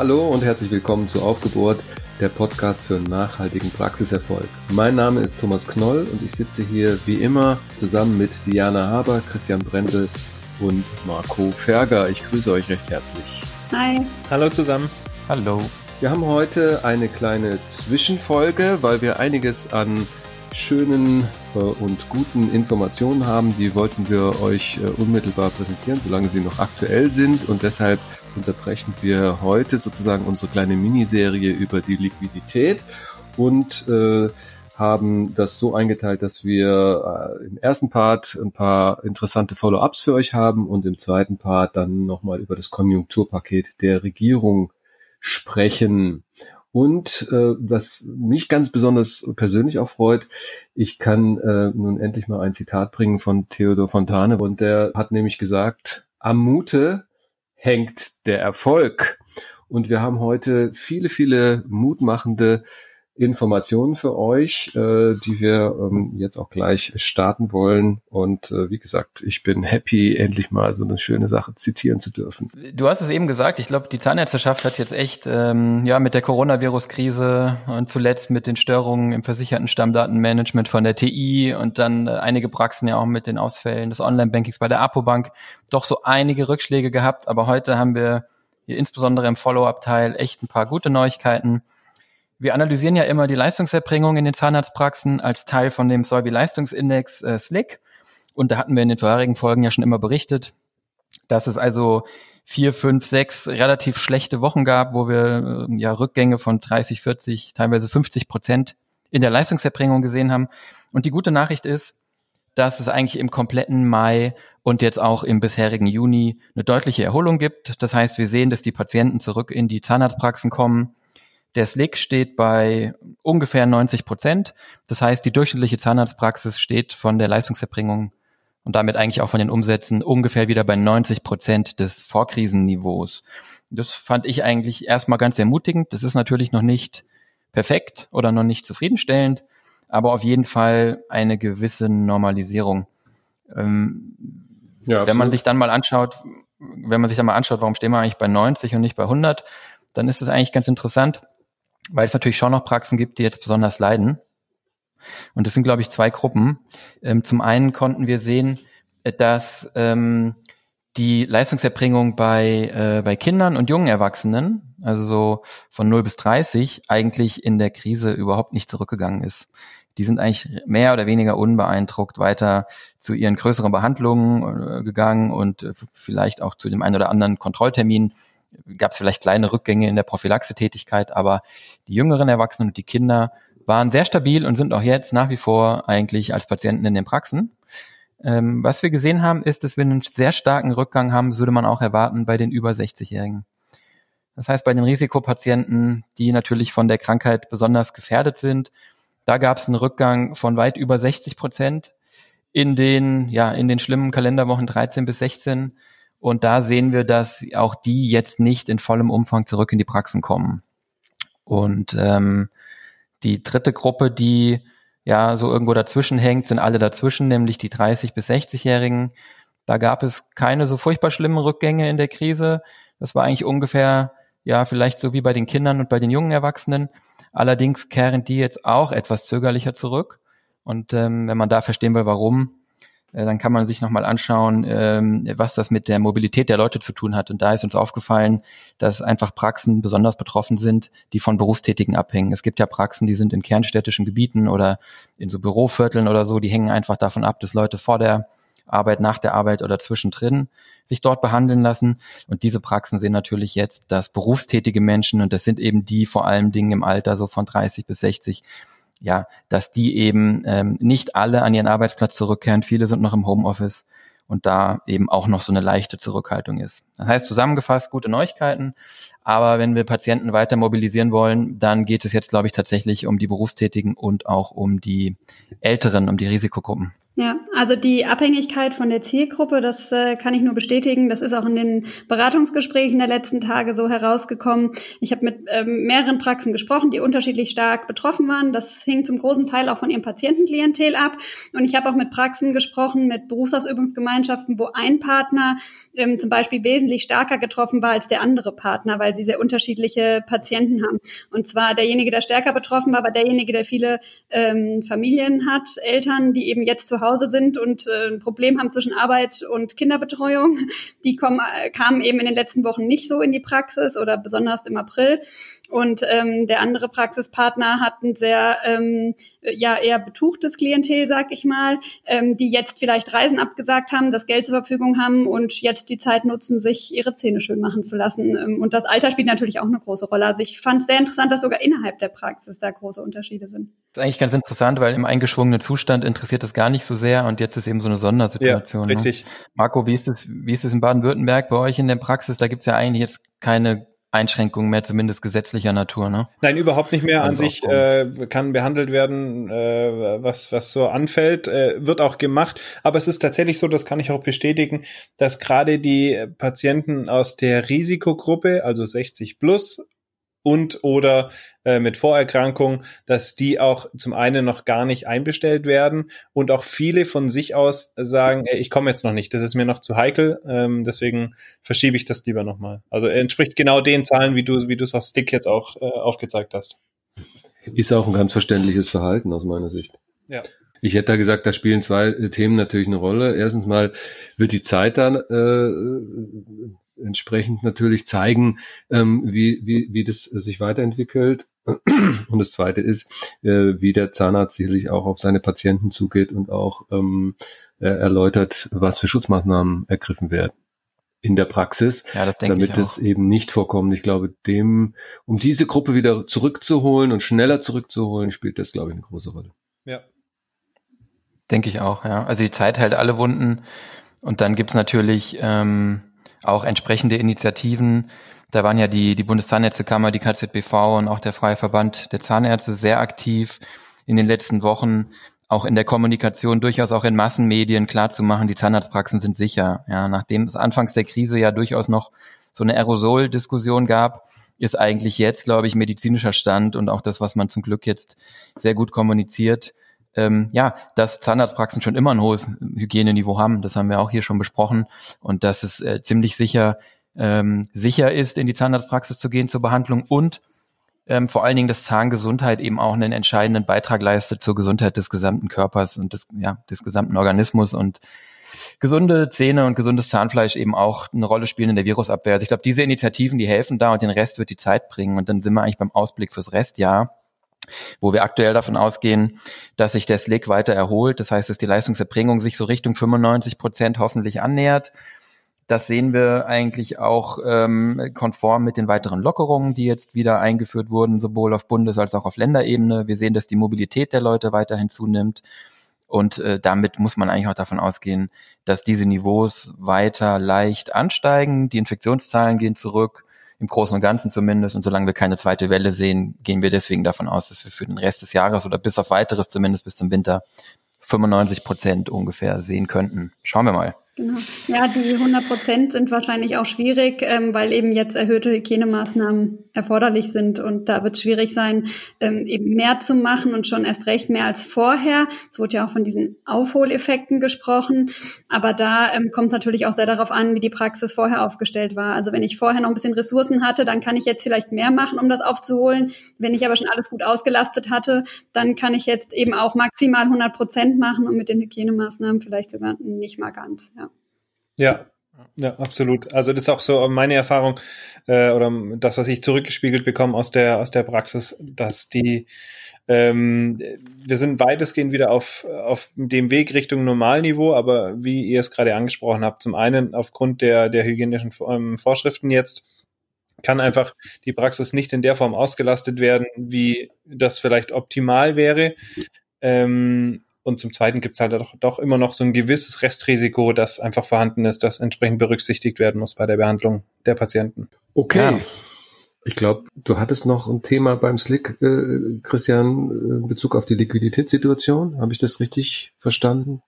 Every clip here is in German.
Hallo und herzlich willkommen zu Aufgebot, der Podcast für nachhaltigen Praxiserfolg. Mein Name ist Thomas Knoll und ich sitze hier wie immer zusammen mit Diana Haber, Christian Brendel und Marco Ferger. Ich grüße euch recht herzlich. Hi. Hallo zusammen. Hallo. Wir haben heute eine kleine Zwischenfolge, weil wir einiges an schönen äh, und guten Informationen haben. Die wollten wir euch äh, unmittelbar präsentieren, solange sie noch aktuell sind. Und deshalb unterbrechen wir heute sozusagen unsere kleine Miniserie über die Liquidität und äh, haben das so eingeteilt, dass wir äh, im ersten Part ein paar interessante Follow-ups für euch haben und im zweiten Part dann nochmal über das Konjunkturpaket der Regierung sprechen. Und äh, was mich ganz besonders persönlich auch freut, ich kann äh, nun endlich mal ein Zitat bringen von Theodor Fontane und der hat nämlich gesagt, am Mute hängt der Erfolg. Und wir haben heute viele, viele mutmachende Informationen für euch, äh, die wir ähm, jetzt auch gleich starten wollen. Und äh, wie gesagt, ich bin happy, endlich mal so eine schöne Sache zitieren zu dürfen. Du hast es eben gesagt, ich glaube, die Zahnärzteschaft hat jetzt echt ähm, ja mit der Coronavirus-Krise und zuletzt mit den Störungen im versicherten Stammdatenmanagement von der TI und dann äh, einige Praxen ja auch mit den Ausfällen des Online-Bankings bei der Apobank doch so einige Rückschläge gehabt. Aber heute haben wir hier insbesondere im Follow-up-Teil echt ein paar gute Neuigkeiten. Wir analysieren ja immer die Leistungserbringung in den Zahnarztpraxen als Teil von dem Solvi-Leistungsindex äh, SLIC. Und da hatten wir in den vorherigen Folgen ja schon immer berichtet, dass es also vier, fünf, sechs relativ schlechte Wochen gab, wo wir äh, ja Rückgänge von 30, 40, teilweise 50 Prozent in der Leistungserbringung gesehen haben. Und die gute Nachricht ist, dass es eigentlich im kompletten Mai und jetzt auch im bisherigen Juni eine deutliche Erholung gibt. Das heißt, wir sehen, dass die Patienten zurück in die Zahnarztpraxen kommen, der Slick steht bei ungefähr 90 Prozent. Das heißt, die durchschnittliche Zahnarztpraxis steht von der Leistungserbringung und damit eigentlich auch von den Umsätzen ungefähr wieder bei 90 Prozent des Vorkrisenniveaus. Das fand ich eigentlich erstmal ganz ermutigend. Das ist natürlich noch nicht perfekt oder noch nicht zufriedenstellend, aber auf jeden Fall eine gewisse Normalisierung. Ähm, ja, wenn man sich dann mal anschaut, wenn man sich dann mal anschaut, warum stehen wir eigentlich bei 90 und nicht bei 100, dann ist es eigentlich ganz interessant weil es natürlich schon noch Praxen gibt, die jetzt besonders leiden. Und das sind, glaube ich, zwei Gruppen. Ähm, zum einen konnten wir sehen, äh, dass ähm, die Leistungserbringung bei, äh, bei Kindern und jungen Erwachsenen, also so von 0 bis 30, eigentlich in der Krise überhaupt nicht zurückgegangen ist. Die sind eigentlich mehr oder weniger unbeeindruckt weiter zu ihren größeren Behandlungen äh, gegangen und äh, vielleicht auch zu dem einen oder anderen Kontrolltermin gab es vielleicht kleine Rückgänge in der Prophylaxe-Tätigkeit, aber die jüngeren Erwachsenen und die Kinder waren sehr stabil und sind auch jetzt nach wie vor eigentlich als Patienten in den Praxen. Ähm, was wir gesehen haben, ist, dass wir einen sehr starken Rückgang haben, würde man auch erwarten bei den über 60-Jährigen. Das heißt, bei den Risikopatienten, die natürlich von der Krankheit besonders gefährdet sind, da gab es einen Rückgang von weit über 60 Prozent in den, ja, in den schlimmen Kalenderwochen 13 bis 16 und da sehen wir, dass auch die jetzt nicht in vollem Umfang zurück in die Praxen kommen. Und ähm, die dritte Gruppe, die ja so irgendwo dazwischen hängt, sind alle dazwischen, nämlich die 30 bis 60-Jährigen. Da gab es keine so furchtbar schlimmen Rückgänge in der Krise. Das war eigentlich ungefähr, ja, vielleicht so wie bei den Kindern und bei den jungen Erwachsenen. Allerdings kehren die jetzt auch etwas zögerlicher zurück. Und ähm, wenn man da verstehen will, warum, dann kann man sich nochmal anschauen, ähm, was das mit der Mobilität der Leute zu tun hat. Und da ist uns aufgefallen, dass einfach Praxen besonders betroffen sind, die von Berufstätigen abhängen. Es gibt ja Praxen, die sind in kernstädtischen Gebieten oder in so Bürovierteln oder so, die hängen einfach davon ab, dass Leute vor der Arbeit, nach der Arbeit oder zwischendrin sich dort behandeln lassen. Und diese Praxen sehen natürlich jetzt, dass berufstätige Menschen, und das sind eben die vor allem Dingen im Alter so von 30 bis 60, ja, dass die eben ähm, nicht alle an ihren Arbeitsplatz zurückkehren. Viele sind noch im Homeoffice und da eben auch noch so eine leichte Zurückhaltung ist. Das heißt zusammengefasst gute Neuigkeiten, aber wenn wir Patienten weiter mobilisieren wollen, dann geht es jetzt, glaube ich, tatsächlich um die Berufstätigen und auch um die Älteren, um die Risikogruppen. Ja, also die Abhängigkeit von der Zielgruppe, das äh, kann ich nur bestätigen. Das ist auch in den Beratungsgesprächen der letzten Tage so herausgekommen. Ich habe mit ähm, mehreren Praxen gesprochen, die unterschiedlich stark betroffen waren. Das hing zum großen Teil auch von ihrem Patientenklientel ab. Und ich habe auch mit Praxen gesprochen, mit Berufsausübungsgemeinschaften, wo ein Partner ähm, zum Beispiel wesentlich stärker getroffen war als der andere Partner, weil sie sehr unterschiedliche Patienten haben. Und zwar derjenige, der stärker betroffen war, war derjenige, der viele ähm, Familien hat, Eltern, die eben jetzt zu Hause sind und äh, ein Problem haben zwischen Arbeit und Kinderbetreuung. Die kommen, äh, kamen eben in den letzten Wochen nicht so in die Praxis oder besonders im April. Und ähm, der andere Praxispartner hat ein sehr ähm, ja eher betuchtes Klientel, sag ich mal, ähm, die jetzt vielleicht Reisen abgesagt haben, das Geld zur Verfügung haben und jetzt die Zeit nutzen, sich ihre Zähne schön machen zu lassen. Ähm, und das Alter spielt natürlich auch eine große Rolle. Also ich fand es sehr interessant, dass sogar innerhalb der Praxis da große Unterschiede sind. Das ist eigentlich ganz interessant, weil im eingeschwungenen Zustand interessiert es gar nicht so sehr und jetzt ist eben so eine Sondersituation. Ja, ne? richtig. Ne? Marco, wie ist es, wie ist es in Baden-Württemberg bei euch in der Praxis? Da gibt es ja eigentlich jetzt keine Einschränkungen mehr, zumindest gesetzlicher Natur, ne? Nein, überhaupt nicht mehr. An sich äh, kann behandelt werden, äh, was, was so anfällt, äh, wird auch gemacht. Aber es ist tatsächlich so, das kann ich auch bestätigen, dass gerade die Patienten aus der Risikogruppe, also 60 plus, und oder äh, mit Vorerkrankungen, dass die auch zum einen noch gar nicht einbestellt werden und auch viele von sich aus sagen, ey, ich komme jetzt noch nicht, das ist mir noch zu heikel, ähm, deswegen verschiebe ich das lieber nochmal. Also entspricht genau den Zahlen, wie du wie du es auf Stick jetzt auch äh, aufgezeigt hast. Ist auch ein ganz verständliches Verhalten aus meiner Sicht. Ja. Ich hätte da gesagt, da spielen zwei äh, Themen natürlich eine Rolle. Erstens mal wird die Zeit dann äh, entsprechend natürlich zeigen, ähm, wie, wie, wie das sich weiterentwickelt. Und das Zweite ist, äh, wie der Zahnarzt sicherlich auch auf seine Patienten zugeht und auch ähm, erläutert, was für Schutzmaßnahmen ergriffen werden in der Praxis, ja, damit es eben nicht vorkommt. Ich glaube, dem, um diese Gruppe wieder zurückzuholen und schneller zurückzuholen, spielt das, glaube ich, eine große Rolle. Ja. Denke ich auch, ja. Also die Zeit hält alle Wunden. Und dann gibt's natürlich ähm, auch entsprechende Initiativen. Da waren ja die, die Bundeszahnärztekammer, die KZBV und auch der Freie Verband der Zahnärzte sehr aktiv in den letzten Wochen, auch in der Kommunikation, durchaus auch in Massenmedien klarzumachen, die Zahnarztpraxen sind sicher. Ja, nachdem es anfangs der Krise ja durchaus noch so eine Aerosol-Diskussion gab, ist eigentlich jetzt, glaube ich, medizinischer Stand und auch das, was man zum Glück jetzt sehr gut kommuniziert, ähm, ja, dass Zahnarztpraxen schon immer ein hohes Hygieneniveau haben. Das haben wir auch hier schon besprochen. Und dass es äh, ziemlich sicher, ähm, sicher ist, in die Zahnarztpraxis zu gehen zur Behandlung und ähm, vor allen Dingen, dass Zahngesundheit eben auch einen entscheidenden Beitrag leistet zur Gesundheit des gesamten Körpers und des, ja, des gesamten Organismus und gesunde Zähne und gesundes Zahnfleisch eben auch eine Rolle spielen in der Virusabwehr. Also ich glaube, diese Initiativen, die helfen da und den Rest wird die Zeit bringen. Und dann sind wir eigentlich beim Ausblick fürs Restjahr wo wir aktuell davon ausgehen, dass sich der Slick weiter erholt. Das heißt, dass die Leistungserbringung sich so Richtung 95 Prozent hoffentlich annähert. Das sehen wir eigentlich auch ähm, konform mit den weiteren Lockerungen, die jetzt wieder eingeführt wurden, sowohl auf Bundes- als auch auf Länderebene. Wir sehen, dass die Mobilität der Leute weiterhin zunimmt. Und äh, damit muss man eigentlich auch davon ausgehen, dass diese Niveaus weiter leicht ansteigen. Die Infektionszahlen gehen zurück im Großen und Ganzen zumindest. Und solange wir keine zweite Welle sehen, gehen wir deswegen davon aus, dass wir für den Rest des Jahres oder bis auf weiteres zumindest bis zum Winter 95 Prozent ungefähr sehen könnten. Schauen wir mal. Genau. Ja, die 100 Prozent sind wahrscheinlich auch schwierig, ähm, weil eben jetzt erhöhte Hygienemaßnahmen erforderlich sind und da wird es schwierig sein, ähm, eben mehr zu machen und schon erst recht mehr als vorher. Es wurde ja auch von diesen Aufholeffekten gesprochen, aber da ähm, kommt es natürlich auch sehr darauf an, wie die Praxis vorher aufgestellt war. Also wenn ich vorher noch ein bisschen Ressourcen hatte, dann kann ich jetzt vielleicht mehr machen, um das aufzuholen. Wenn ich aber schon alles gut ausgelastet hatte, dann kann ich jetzt eben auch maximal 100 Prozent machen und mit den Hygienemaßnahmen vielleicht sogar nicht mal ganz. Ja. Ja, ja, absolut. Also das ist auch so meine Erfahrung äh, oder das, was ich zurückgespiegelt bekomme aus der aus der Praxis, dass die ähm, wir sind weitestgehend wieder auf auf dem Weg Richtung Normalniveau, aber wie ihr es gerade angesprochen habt, zum einen aufgrund der der hygienischen ähm, Vorschriften jetzt kann einfach die Praxis nicht in der Form ausgelastet werden, wie das vielleicht optimal wäre. Ähm, und zum Zweiten gibt es halt doch, doch immer noch so ein gewisses Restrisiko, das einfach vorhanden ist, das entsprechend berücksichtigt werden muss bei der Behandlung der Patienten. Okay. Ja. Ich glaube, du hattest noch ein Thema beim Slick, äh, Christian, in Bezug auf die Liquiditätssituation. Habe ich das richtig verstanden?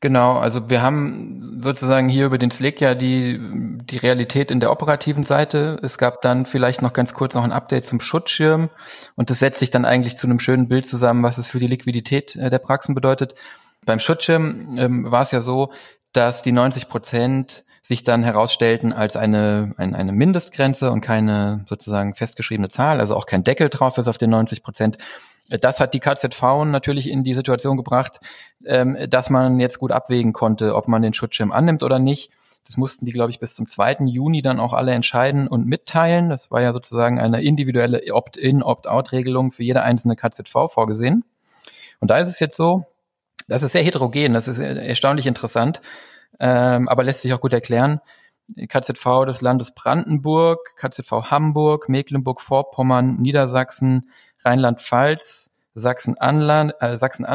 Genau, also wir haben sozusagen hier über den Slack ja die, die Realität in der operativen Seite. Es gab dann vielleicht noch ganz kurz noch ein Update zum Schutzschirm und das setzt sich dann eigentlich zu einem schönen Bild zusammen, was es für die Liquidität äh, der Praxen bedeutet. Beim Schutzschirm ähm, war es ja so, dass die 90 Prozent sich dann herausstellten als eine, eine, eine Mindestgrenze und keine sozusagen festgeschriebene Zahl, also auch kein Deckel drauf ist auf den 90 Prozent. Das hat die KZV natürlich in die Situation gebracht, ähm, dass man jetzt gut abwägen konnte, ob man den Schutzschirm annimmt oder nicht. Das mussten die, glaube ich, bis zum 2. Juni dann auch alle entscheiden und mitteilen. Das war ja sozusagen eine individuelle Opt-in, Opt-out-Regelung für jede einzelne KZV vorgesehen. Und da ist es jetzt so, das ist sehr heterogen, das ist erstaunlich interessant, ähm, aber lässt sich auch gut erklären. KZV des Landes Brandenburg, KZV Hamburg, Mecklenburg-Vorpommern, Niedersachsen, Rheinland-Pfalz, Sachsen-Anhalt, äh, Sachsen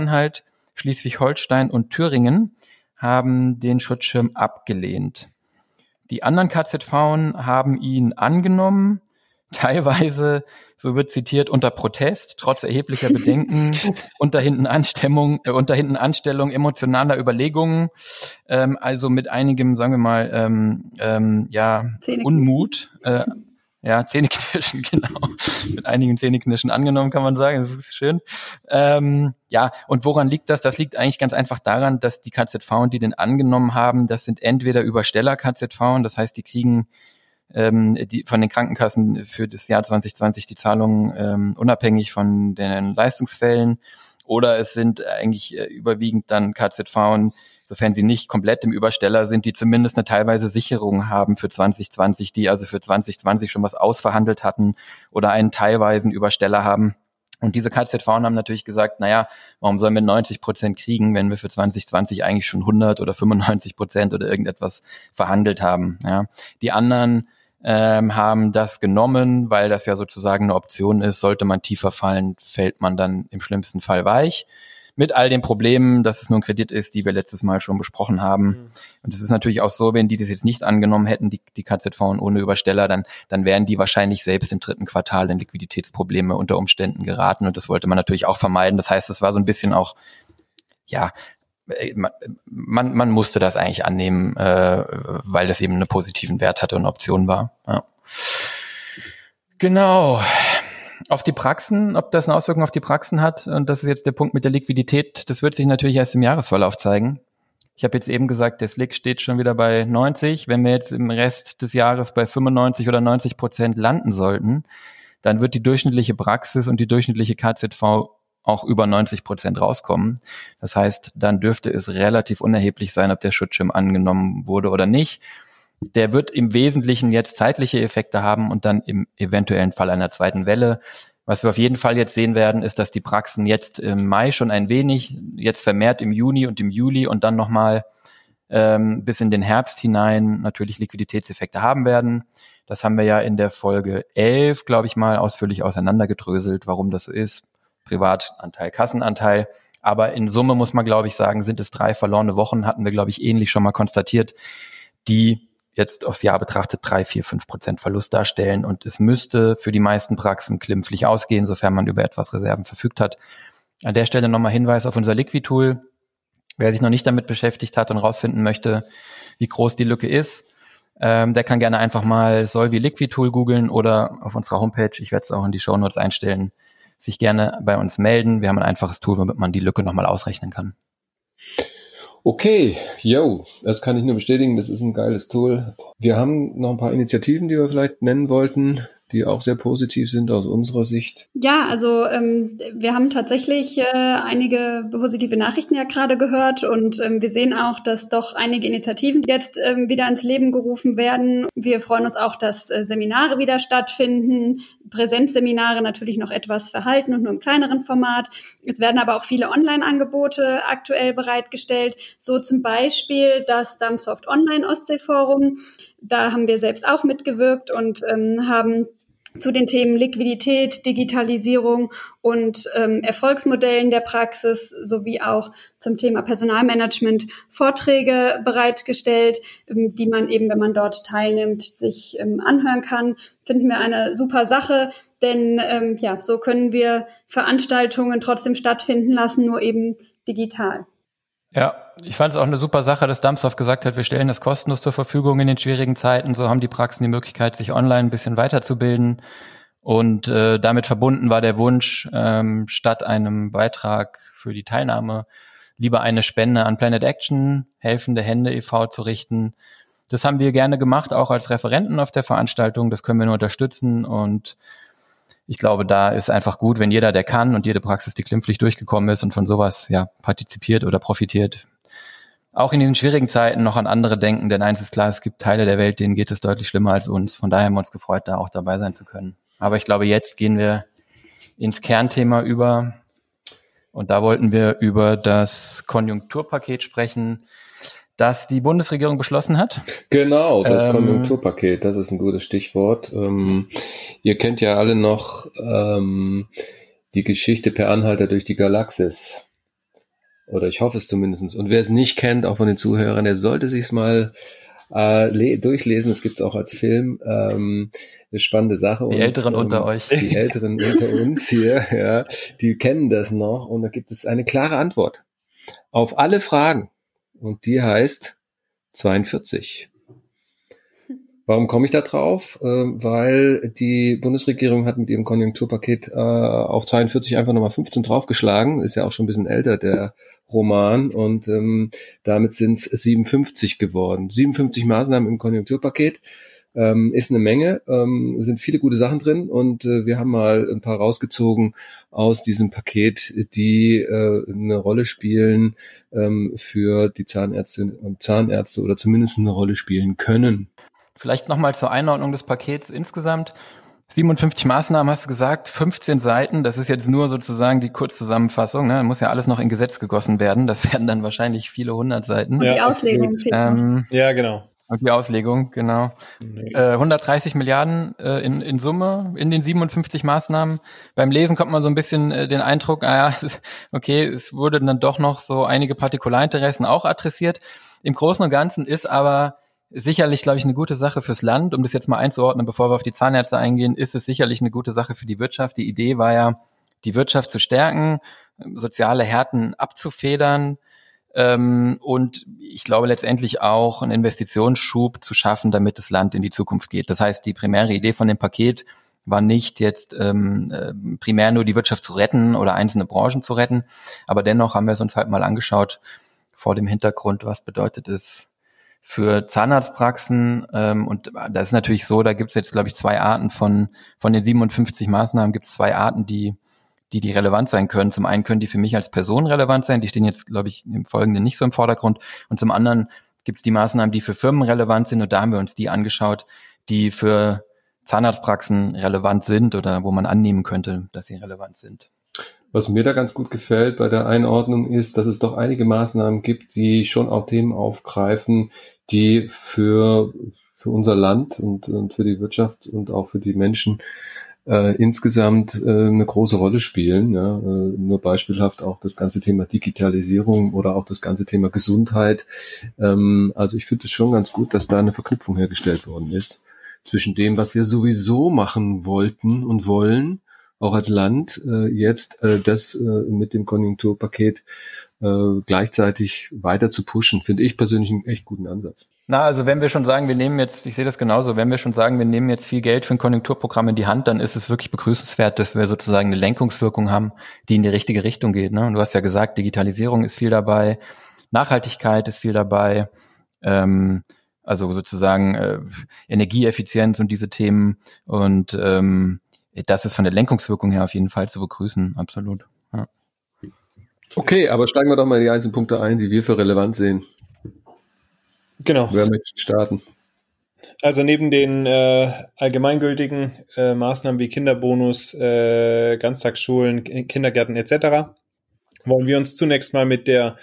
Schleswig-Holstein und Thüringen haben den Schutzschirm abgelehnt. Die anderen KZV haben ihn angenommen, teilweise, so wird zitiert, unter Protest, trotz erheblicher Bedenken, unter hinten Anstellung, äh, unter hinten Anstellung emotionaler Überlegungen, ähm, also mit einigem, sagen wir mal, ähm, ähm, ja, Unmut, äh, ja, Zähneknirschen, genau. Mit einigen Zähneknirschen angenommen, kann man sagen. Das ist schön. Ähm, ja, und woran liegt das? Das liegt eigentlich ganz einfach daran, dass die KZV, die den angenommen haben, das sind entweder Übersteller KZV, das heißt, die kriegen ähm, die von den Krankenkassen für das Jahr 2020 die Zahlungen ähm, unabhängig von den Leistungsfällen, oder es sind eigentlich äh, überwiegend dann KZV, sofern sie nicht komplett im Übersteller sind, die zumindest eine teilweise Sicherung haben für 2020, die also für 2020 schon was ausverhandelt hatten oder einen teilweisen Übersteller haben. Und diese KZV haben natürlich gesagt, naja, warum sollen wir 90 Prozent kriegen, wenn wir für 2020 eigentlich schon 100 oder 95 Prozent oder irgendetwas verhandelt haben. Ja. Die anderen ähm, haben das genommen, weil das ja sozusagen eine Option ist. Sollte man tiefer fallen, fällt man dann im schlimmsten Fall weich mit all den Problemen, dass es nur ein Kredit ist, die wir letztes Mal schon besprochen haben. Mhm. Und es ist natürlich auch so, wenn die das jetzt nicht angenommen hätten, die, die KZV ohne Übersteller, dann, dann wären die wahrscheinlich selbst im dritten Quartal in Liquiditätsprobleme unter Umständen geraten. Und das wollte man natürlich auch vermeiden. Das heißt, es war so ein bisschen auch, ja, man, man musste das eigentlich annehmen, äh, weil das eben einen positiven Wert hatte und Option war. Ja. Genau auf die Praxen, ob das eine Auswirkung auf die Praxen hat, und das ist jetzt der Punkt mit der Liquidität, das wird sich natürlich erst im Jahresverlauf zeigen. Ich habe jetzt eben gesagt, der Slick steht schon wieder bei 90. Wenn wir jetzt im Rest des Jahres bei 95 oder 90 Prozent landen sollten, dann wird die durchschnittliche Praxis und die durchschnittliche KZV auch über 90 Prozent rauskommen. Das heißt, dann dürfte es relativ unerheblich sein, ob der Schutzschirm angenommen wurde oder nicht der wird im Wesentlichen jetzt zeitliche Effekte haben und dann im eventuellen Fall einer zweiten Welle. Was wir auf jeden Fall jetzt sehen werden, ist, dass die Praxen jetzt im Mai schon ein wenig, jetzt vermehrt im Juni und im Juli und dann nochmal ähm, bis in den Herbst hinein natürlich Liquiditätseffekte haben werden. Das haben wir ja in der Folge 11, glaube ich mal, ausführlich auseinandergedröselt, warum das so ist. Privatanteil, Kassenanteil. Aber in Summe muss man, glaube ich, sagen, sind es drei verlorene Wochen, hatten wir, glaube ich, ähnlich schon mal konstatiert, die jetzt aufs Jahr betrachtet drei, vier, fünf Prozent Verlust darstellen. Und es müsste für die meisten Praxen klimpflich ausgehen, sofern man über etwas Reserven verfügt hat. An der Stelle nochmal Hinweis auf unser Liquid-Tool. Wer sich noch nicht damit beschäftigt hat und rausfinden möchte, wie groß die Lücke ist, ähm, der kann gerne einfach mal Solvi Liquid Tool googeln oder auf unserer Homepage, ich werde es auch in die Show Notes einstellen, sich gerne bei uns melden. Wir haben ein einfaches Tool, womit man die Lücke nochmal ausrechnen kann. Okay, yo, das kann ich nur bestätigen, das ist ein geiles Tool. Wir haben noch ein paar Initiativen, die wir vielleicht nennen wollten die auch sehr positiv sind aus unserer Sicht? Ja, also ähm, wir haben tatsächlich äh, einige positive Nachrichten ja gerade gehört und ähm, wir sehen auch, dass doch einige Initiativen jetzt ähm, wieder ins Leben gerufen werden. Wir freuen uns auch, dass äh, Seminare wieder stattfinden, Präsenzseminare natürlich noch etwas verhalten und nur im kleineren Format. Es werden aber auch viele Online-Angebote aktuell bereitgestellt, so zum Beispiel das Dumpsoft Online Ostseeforum. Da haben wir selbst auch mitgewirkt und ähm, haben zu den Themen Liquidität, Digitalisierung und ähm, Erfolgsmodellen der Praxis sowie auch zum Thema Personalmanagement Vorträge bereitgestellt, ähm, die man eben, wenn man dort teilnimmt, sich ähm, anhören kann. Finden wir eine super Sache, denn ähm, ja, so können wir Veranstaltungen trotzdem stattfinden lassen, nur eben digital. Ja, ich fand es auch eine super Sache, dass Dumpsoft gesagt hat, wir stellen das kostenlos zur Verfügung in den schwierigen Zeiten. So haben die Praxen die Möglichkeit, sich online ein bisschen weiterzubilden. Und äh, damit verbunden war der Wunsch, ähm, statt einem Beitrag für die Teilnahme lieber eine Spende an Planet Action, Helfende Hände e.V. zu richten. Das haben wir gerne gemacht, auch als Referenten auf der Veranstaltung. Das können wir nur unterstützen und ich glaube, da ist einfach gut, wenn jeder, der kann und jede Praxis, die klimpflich durchgekommen ist und von sowas ja partizipiert oder profitiert, auch in diesen schwierigen Zeiten noch an andere denken, denn eins ist klar, es gibt Teile der Welt, denen geht es deutlich schlimmer als uns. Von daher haben wir uns gefreut, da auch dabei sein zu können. Aber ich glaube, jetzt gehen wir ins Kernthema über. Und da wollten wir über das Konjunkturpaket sprechen, das die Bundesregierung beschlossen hat. Genau, das ähm, Konjunkturpaket, das ist ein gutes Stichwort. Ähm, ihr kennt ja alle noch ähm, die Geschichte per Anhalter durch die Galaxis. Oder ich hoffe es zumindestens. Und wer es nicht kennt, auch von den Zuhörern, der sollte sich mal äh, durchlesen. Es gibt es auch als Film. Ähm, eine spannende Sache. Die und, Älteren ähm, unter euch. Die Älteren unter uns hier, ja, die kennen das noch. Und da gibt es eine klare Antwort auf alle Fragen und die heißt 42. Warum komme ich da drauf? Äh, weil die Bundesregierung hat mit ihrem Konjunkturpaket äh, auf 42 einfach nochmal 15 draufgeschlagen. Ist ja auch schon ein bisschen älter, der Roman. Und ähm, damit sind es 57 geworden. 57 Maßnahmen im Konjunkturpaket. Ähm, ist eine Menge, ähm, sind viele gute Sachen drin und äh, wir haben mal ein paar rausgezogen aus diesem Paket, die eine Rolle spielen ähm, für die Zahnärztinnen und Zahnärzte oder zumindest eine Rolle spielen können. Vielleicht nochmal zur Einordnung des Pakets insgesamt. 57 Maßnahmen hast du gesagt, 15 Seiten, das ist jetzt nur sozusagen die Kurzzusammenfassung, ne? muss ja alles noch in Gesetz gegossen werden, das werden dann wahrscheinlich viele hundert Seiten. Und die Auslegung. Ähm, ja, genau. Und die Auslegung, genau. Nee. Äh, 130 Milliarden äh, in, in Summe in den 57 Maßnahmen. Beim Lesen kommt man so ein bisschen äh, den Eindruck, ah ja, es ist, okay, es wurde dann doch noch so einige Partikularinteressen auch adressiert. Im Großen und Ganzen ist aber sicherlich, glaube ich, eine gute Sache fürs Land. Um das jetzt mal einzuordnen, bevor wir auf die Zahnärzte eingehen, ist es sicherlich eine gute Sache für die Wirtschaft. Die Idee war ja, die Wirtschaft zu stärken, soziale Härten abzufedern, ähm, und ich glaube letztendlich auch einen Investitionsschub zu schaffen, damit das Land in die Zukunft geht. Das heißt, die primäre Idee von dem Paket war nicht jetzt ähm, äh, primär nur die Wirtschaft zu retten oder einzelne Branchen zu retten, aber dennoch haben wir es uns halt mal angeschaut vor dem Hintergrund, was bedeutet es für Zahnarztpraxen ähm, und das ist natürlich so, da gibt es jetzt glaube ich zwei Arten von von den 57 Maßnahmen gibt es zwei Arten, die die, die relevant sein können. Zum einen können die für mich als Person relevant sein, die stehen jetzt, glaube ich, im Folgenden nicht so im Vordergrund. Und zum anderen gibt es die Maßnahmen, die für Firmen relevant sind. Und da haben wir uns die angeschaut, die für Zahnarztpraxen relevant sind oder wo man annehmen könnte, dass sie relevant sind. Was mir da ganz gut gefällt bei der Einordnung ist, dass es doch einige Maßnahmen gibt, die schon auch Themen aufgreifen, die für, für unser Land und, und für die Wirtschaft und auch für die Menschen äh, insgesamt äh, eine große Rolle spielen. Ja? Äh, nur beispielhaft auch das ganze Thema Digitalisierung oder auch das ganze Thema Gesundheit. Ähm, also ich finde es schon ganz gut, dass da eine Verknüpfung hergestellt worden ist zwischen dem, was wir sowieso machen wollten und wollen, auch als Land, äh, jetzt äh, das äh, mit dem Konjunkturpaket äh, gleichzeitig weiter zu pushen, finde ich persönlich einen echt guten Ansatz. Na, also wenn wir schon sagen, wir nehmen jetzt, ich sehe das genauso, wenn wir schon sagen, wir nehmen jetzt viel Geld für ein Konjunkturprogramm in die Hand, dann ist es wirklich begrüßenswert, dass wir sozusagen eine Lenkungswirkung haben, die in die richtige Richtung geht. Ne? Und du hast ja gesagt, Digitalisierung ist viel dabei, Nachhaltigkeit ist viel dabei, ähm, also sozusagen äh, Energieeffizienz und diese Themen. Und ähm, das ist von der Lenkungswirkung her auf jeden Fall zu begrüßen, absolut. Ja. Okay, aber steigen wir doch mal in die einzelnen Punkte ein, die wir für relevant sehen. Genau. Wer möchte starten? Also neben den äh, allgemeingültigen äh, Maßnahmen wie Kinderbonus, äh, Ganztagsschulen, Kindergärten etc. wollen wir uns zunächst mal mit der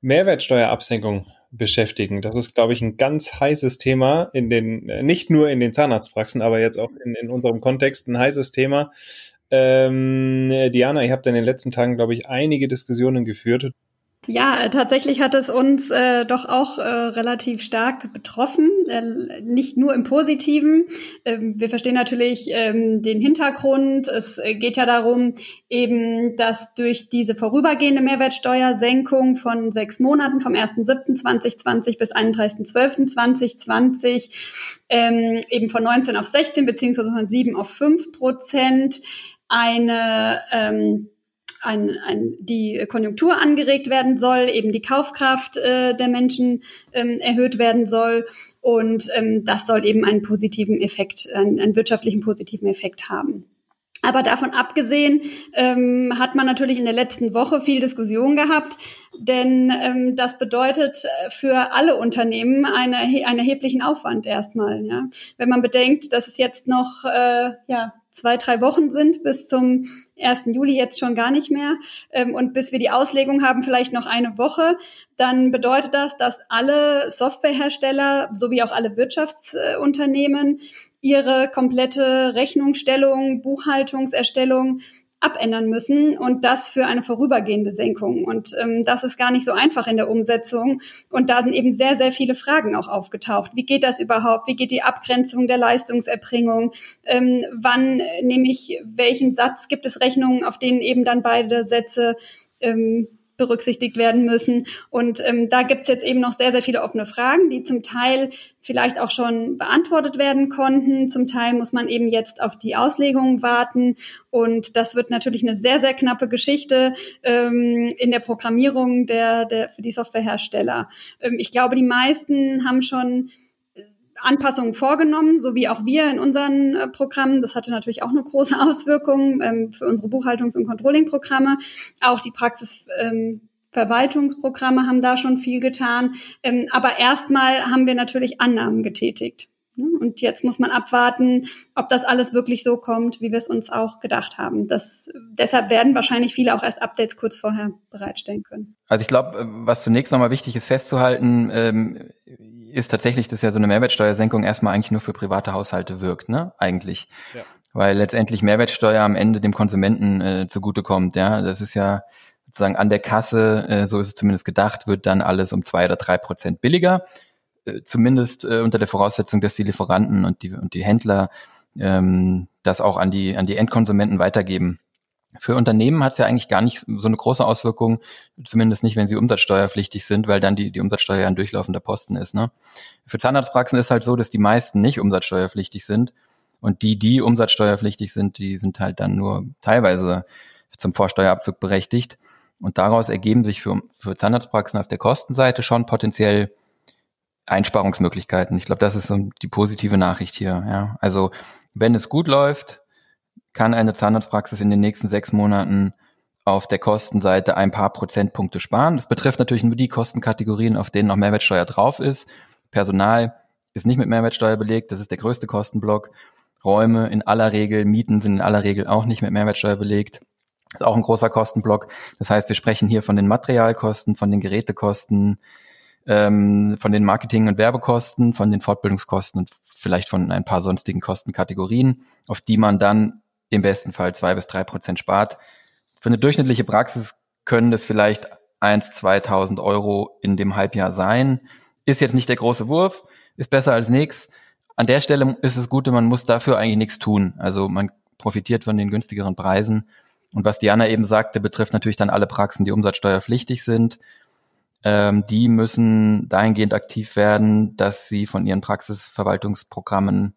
Mehrwertsteuerabsenkung beschäftigen. Das ist, glaube ich, ein ganz heißes Thema in den, äh, nicht nur in den Zahnarztpraxen, aber jetzt auch in, in unserem Kontext ein heißes Thema. Ähm, Diana, ihr habt in den letzten Tagen, glaube ich, einige Diskussionen geführt. Ja, tatsächlich hat es uns äh, doch auch äh, relativ stark betroffen, äh, nicht nur im Positiven. Ähm, wir verstehen natürlich ähm, den Hintergrund. Es äh, geht ja darum, eben, dass durch diese vorübergehende Mehrwertsteuersenkung von sechs Monaten vom 1.7.2020 bis 31.12.2020 ähm, eben von 19 auf 16 beziehungsweise von 7 auf 5 Prozent eine ähm, ein, ein, die Konjunktur angeregt werden soll, eben die Kaufkraft äh, der Menschen ähm, erhöht werden soll. Und ähm, das soll eben einen positiven Effekt, einen, einen wirtschaftlichen positiven Effekt haben. Aber davon abgesehen ähm, hat man natürlich in der letzten Woche viel Diskussion gehabt, denn ähm, das bedeutet äh, für alle Unternehmen eine, einen erheblichen Aufwand erstmal. Ja? Wenn man bedenkt, dass es jetzt noch äh, ja, zwei, drei Wochen sind bis zum 1. Juli jetzt schon gar nicht mehr. Ähm, und bis wir die Auslegung haben, vielleicht noch eine Woche, dann bedeutet das, dass alle Softwarehersteller sowie auch alle Wirtschaftsunternehmen ihre komplette Rechnungsstellung, Buchhaltungserstellung abändern müssen und das für eine vorübergehende Senkung. Und ähm, das ist gar nicht so einfach in der Umsetzung. Und da sind eben sehr, sehr viele Fragen auch aufgetaucht. Wie geht das überhaupt? Wie geht die Abgrenzung der Leistungserbringung? Ähm, wann nehme ich welchen Satz? Gibt es Rechnungen, auf denen eben dann beide Sätze ähm, berücksichtigt werden müssen. Und ähm, da gibt's jetzt eben noch sehr, sehr viele offene Fragen, die zum Teil vielleicht auch schon beantwortet werden konnten. Zum Teil muss man eben jetzt auf die Auslegungen warten. Und das wird natürlich eine sehr, sehr knappe Geschichte ähm, in der Programmierung der, der, für die Softwarehersteller. Ähm, ich glaube, die meisten haben schon Anpassungen vorgenommen, so wie auch wir in unseren äh, Programmen. Das hatte natürlich auch eine große Auswirkung ähm, für unsere Buchhaltungs- und Controlling-Programme. Auch die Praxisverwaltungsprogramme ähm, haben da schon viel getan. Ähm, aber erstmal haben wir natürlich Annahmen getätigt. Ne? Und jetzt muss man abwarten, ob das alles wirklich so kommt, wie wir es uns auch gedacht haben. Das, deshalb werden wahrscheinlich viele auch erst Updates kurz vorher bereitstellen können. Also ich glaube, äh, was zunächst nochmal wichtig ist festzuhalten, ähm, ist tatsächlich, dass ja so eine Mehrwertsteuersenkung erstmal eigentlich nur für private Haushalte wirkt, ne? Eigentlich. Ja. Weil letztendlich Mehrwertsteuer am Ende dem Konsumenten äh, zugutekommt, ja. Das ist ja sozusagen an der Kasse, äh, so ist es zumindest gedacht, wird dann alles um zwei oder drei Prozent billiger. Äh, zumindest äh, unter der Voraussetzung, dass die Lieferanten und die, und die Händler ähm, das auch an die, an die Endkonsumenten weitergeben. Für Unternehmen hat es ja eigentlich gar nicht so eine große Auswirkung, zumindest nicht, wenn sie umsatzsteuerpflichtig sind, weil dann die, die Umsatzsteuer ein durchlaufender Posten ist. Ne? Für Zahnarztpraxen ist halt so, dass die meisten nicht umsatzsteuerpflichtig sind. Und die, die umsatzsteuerpflichtig sind, die sind halt dann nur teilweise zum Vorsteuerabzug berechtigt. Und daraus ergeben sich für, für Zahnarztpraxen auf der Kostenseite schon potenziell Einsparungsmöglichkeiten. Ich glaube, das ist so die positive Nachricht hier. Ja. Also wenn es gut läuft, kann eine Zahnarztpraxis in den nächsten sechs Monaten auf der Kostenseite ein paar Prozentpunkte sparen. Das betrifft natürlich nur die Kostenkategorien, auf denen noch Mehrwertsteuer drauf ist. Personal ist nicht mit Mehrwertsteuer belegt, das ist der größte Kostenblock. Räume in aller Regel, Mieten sind in aller Regel auch nicht mit Mehrwertsteuer belegt. Das ist auch ein großer Kostenblock. Das heißt, wir sprechen hier von den Materialkosten, von den Gerätekosten, ähm, von den Marketing- und Werbekosten, von den Fortbildungskosten und vielleicht von ein paar sonstigen Kostenkategorien, auf die man dann im besten Fall zwei bis drei Prozent spart. Für eine durchschnittliche Praxis können das vielleicht 1, 2000 Euro in dem Halbjahr sein. Ist jetzt nicht der große Wurf, ist besser als nichts. An der Stelle ist es Gute, man muss dafür eigentlich nichts tun. Also man profitiert von den günstigeren Preisen. Und was Diana eben sagte, betrifft natürlich dann alle Praxen, die umsatzsteuerpflichtig sind. Ähm, die müssen dahingehend aktiv werden, dass sie von ihren Praxisverwaltungsprogrammen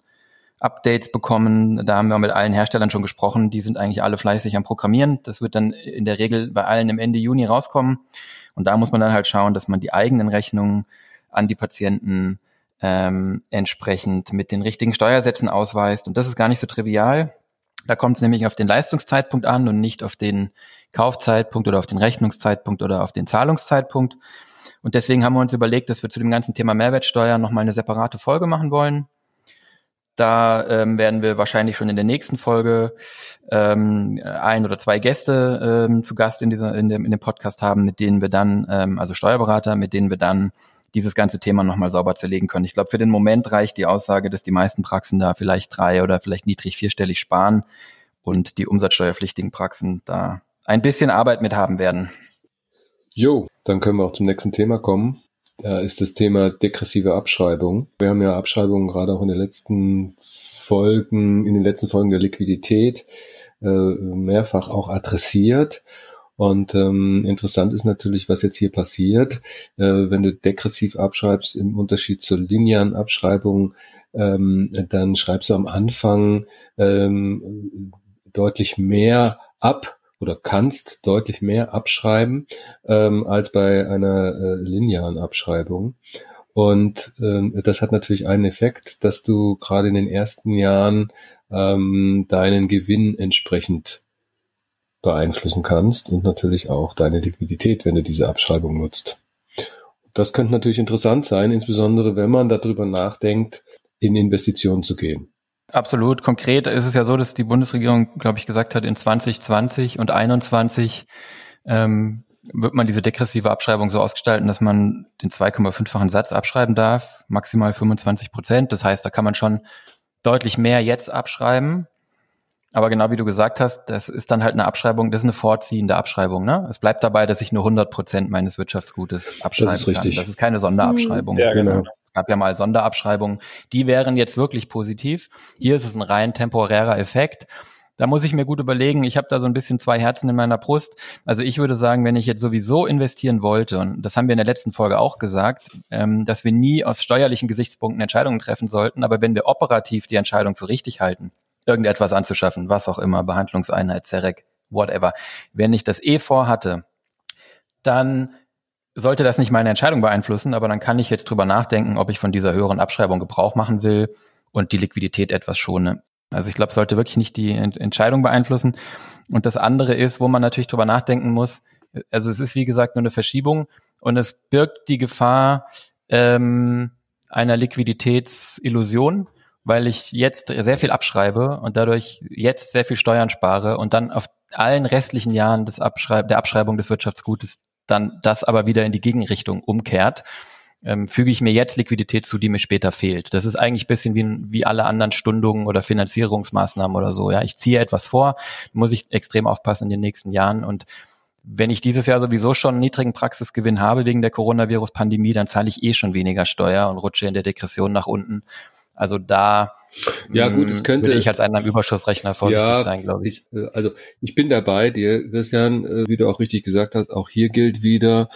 Updates bekommen. Da haben wir mit allen Herstellern schon gesprochen. Die sind eigentlich alle fleißig am Programmieren. Das wird dann in der Regel bei allen im Ende Juni rauskommen. Und da muss man dann halt schauen, dass man die eigenen Rechnungen an die Patienten ähm, entsprechend mit den richtigen Steuersätzen ausweist. Und das ist gar nicht so trivial. Da kommt es nämlich auf den Leistungszeitpunkt an und nicht auf den Kaufzeitpunkt oder auf den Rechnungszeitpunkt oder auf den Zahlungszeitpunkt. Und deswegen haben wir uns überlegt, dass wir zu dem ganzen Thema Mehrwertsteuer nochmal eine separate Folge machen wollen. Da ähm, werden wir wahrscheinlich schon in der nächsten Folge ähm, ein oder zwei Gäste ähm, zu Gast in, dieser, in, dem, in dem Podcast haben, mit denen wir dann, ähm, also Steuerberater, mit denen wir dann dieses ganze Thema nochmal sauber zerlegen können. Ich glaube, für den Moment reicht die Aussage, dass die meisten Praxen da vielleicht drei oder vielleicht niedrig vierstellig sparen und die umsatzsteuerpflichtigen Praxen da ein bisschen Arbeit mit haben werden. Jo, dann können wir auch zum nächsten Thema kommen. Ist das Thema degressive Abschreibung. Wir haben ja Abschreibungen gerade auch in den letzten Folgen, in den letzten Folgen der Liquidität äh, mehrfach auch adressiert. Und ähm, interessant ist natürlich, was jetzt hier passiert, äh, wenn du degressiv abschreibst im Unterschied zur linearen Abschreibung, ähm, dann schreibst du am Anfang ähm, deutlich mehr ab oder kannst deutlich mehr abschreiben ähm, als bei einer äh, linearen Abschreibung. Und ähm, das hat natürlich einen Effekt, dass du gerade in den ersten Jahren ähm, deinen Gewinn entsprechend beeinflussen kannst und natürlich auch deine Liquidität, wenn du diese Abschreibung nutzt. Das könnte natürlich interessant sein, insbesondere wenn man darüber nachdenkt, in Investitionen zu gehen. Absolut. Konkret ist es ja so, dass die Bundesregierung, glaube ich, gesagt hat, in 2020 und 2021 ähm, wird man diese degressive Abschreibung so ausgestalten, dass man den 2,5-fachen Satz abschreiben darf, maximal 25 Prozent. Das heißt, da kann man schon deutlich mehr jetzt abschreiben. Aber genau wie du gesagt hast, das ist dann halt eine Abschreibung, das ist eine vorziehende Abschreibung. Ne? Es bleibt dabei, dass ich nur 100 Prozent meines Wirtschaftsgutes abschreiben das ist richtig. kann. Das ist keine Sonderabschreibung. Ja, genau gab ja mal Sonderabschreibungen, die wären jetzt wirklich positiv. Hier ist es ein rein temporärer Effekt. Da muss ich mir gut überlegen, ich habe da so ein bisschen zwei Herzen in meiner Brust. Also ich würde sagen, wenn ich jetzt sowieso investieren wollte, und das haben wir in der letzten Folge auch gesagt, ähm, dass wir nie aus steuerlichen Gesichtspunkten Entscheidungen treffen sollten, aber wenn wir operativ die Entscheidung für richtig halten, irgendetwas anzuschaffen, was auch immer, Behandlungseinheit, CEREC, whatever, wenn ich das eh vorhatte, dann sollte das nicht meine Entscheidung beeinflussen, aber dann kann ich jetzt drüber nachdenken, ob ich von dieser höheren Abschreibung Gebrauch machen will und die Liquidität etwas schone. Also ich glaube, sollte wirklich nicht die Entscheidung beeinflussen. Und das andere ist, wo man natürlich drüber nachdenken muss, also es ist wie gesagt nur eine Verschiebung und es birgt die Gefahr ähm, einer Liquiditätsillusion, weil ich jetzt sehr viel abschreibe und dadurch jetzt sehr viel Steuern spare und dann auf allen restlichen Jahren des Abschreib der Abschreibung des Wirtschaftsgutes dann das aber wieder in die Gegenrichtung umkehrt, ähm, füge ich mir jetzt Liquidität zu, die mir später fehlt. Das ist eigentlich bisschen wie, wie alle anderen Stundungen oder Finanzierungsmaßnahmen oder so. Ja, ich ziehe etwas vor, muss ich extrem aufpassen in den nächsten Jahren und wenn ich dieses Jahr sowieso schon einen niedrigen Praxisgewinn habe wegen der Coronavirus-Pandemie, dann zahle ich eh schon weniger Steuer und rutsche in der Degression nach unten. Also da ja, gut, es mm, könnte. Würde ich als einer Überschussrechner vorsichtig ja, sein, glaube ich. ich. Äh, also ich bin dabei dir, Christian, äh, wie du auch richtig gesagt hast, auch hier gilt wieder,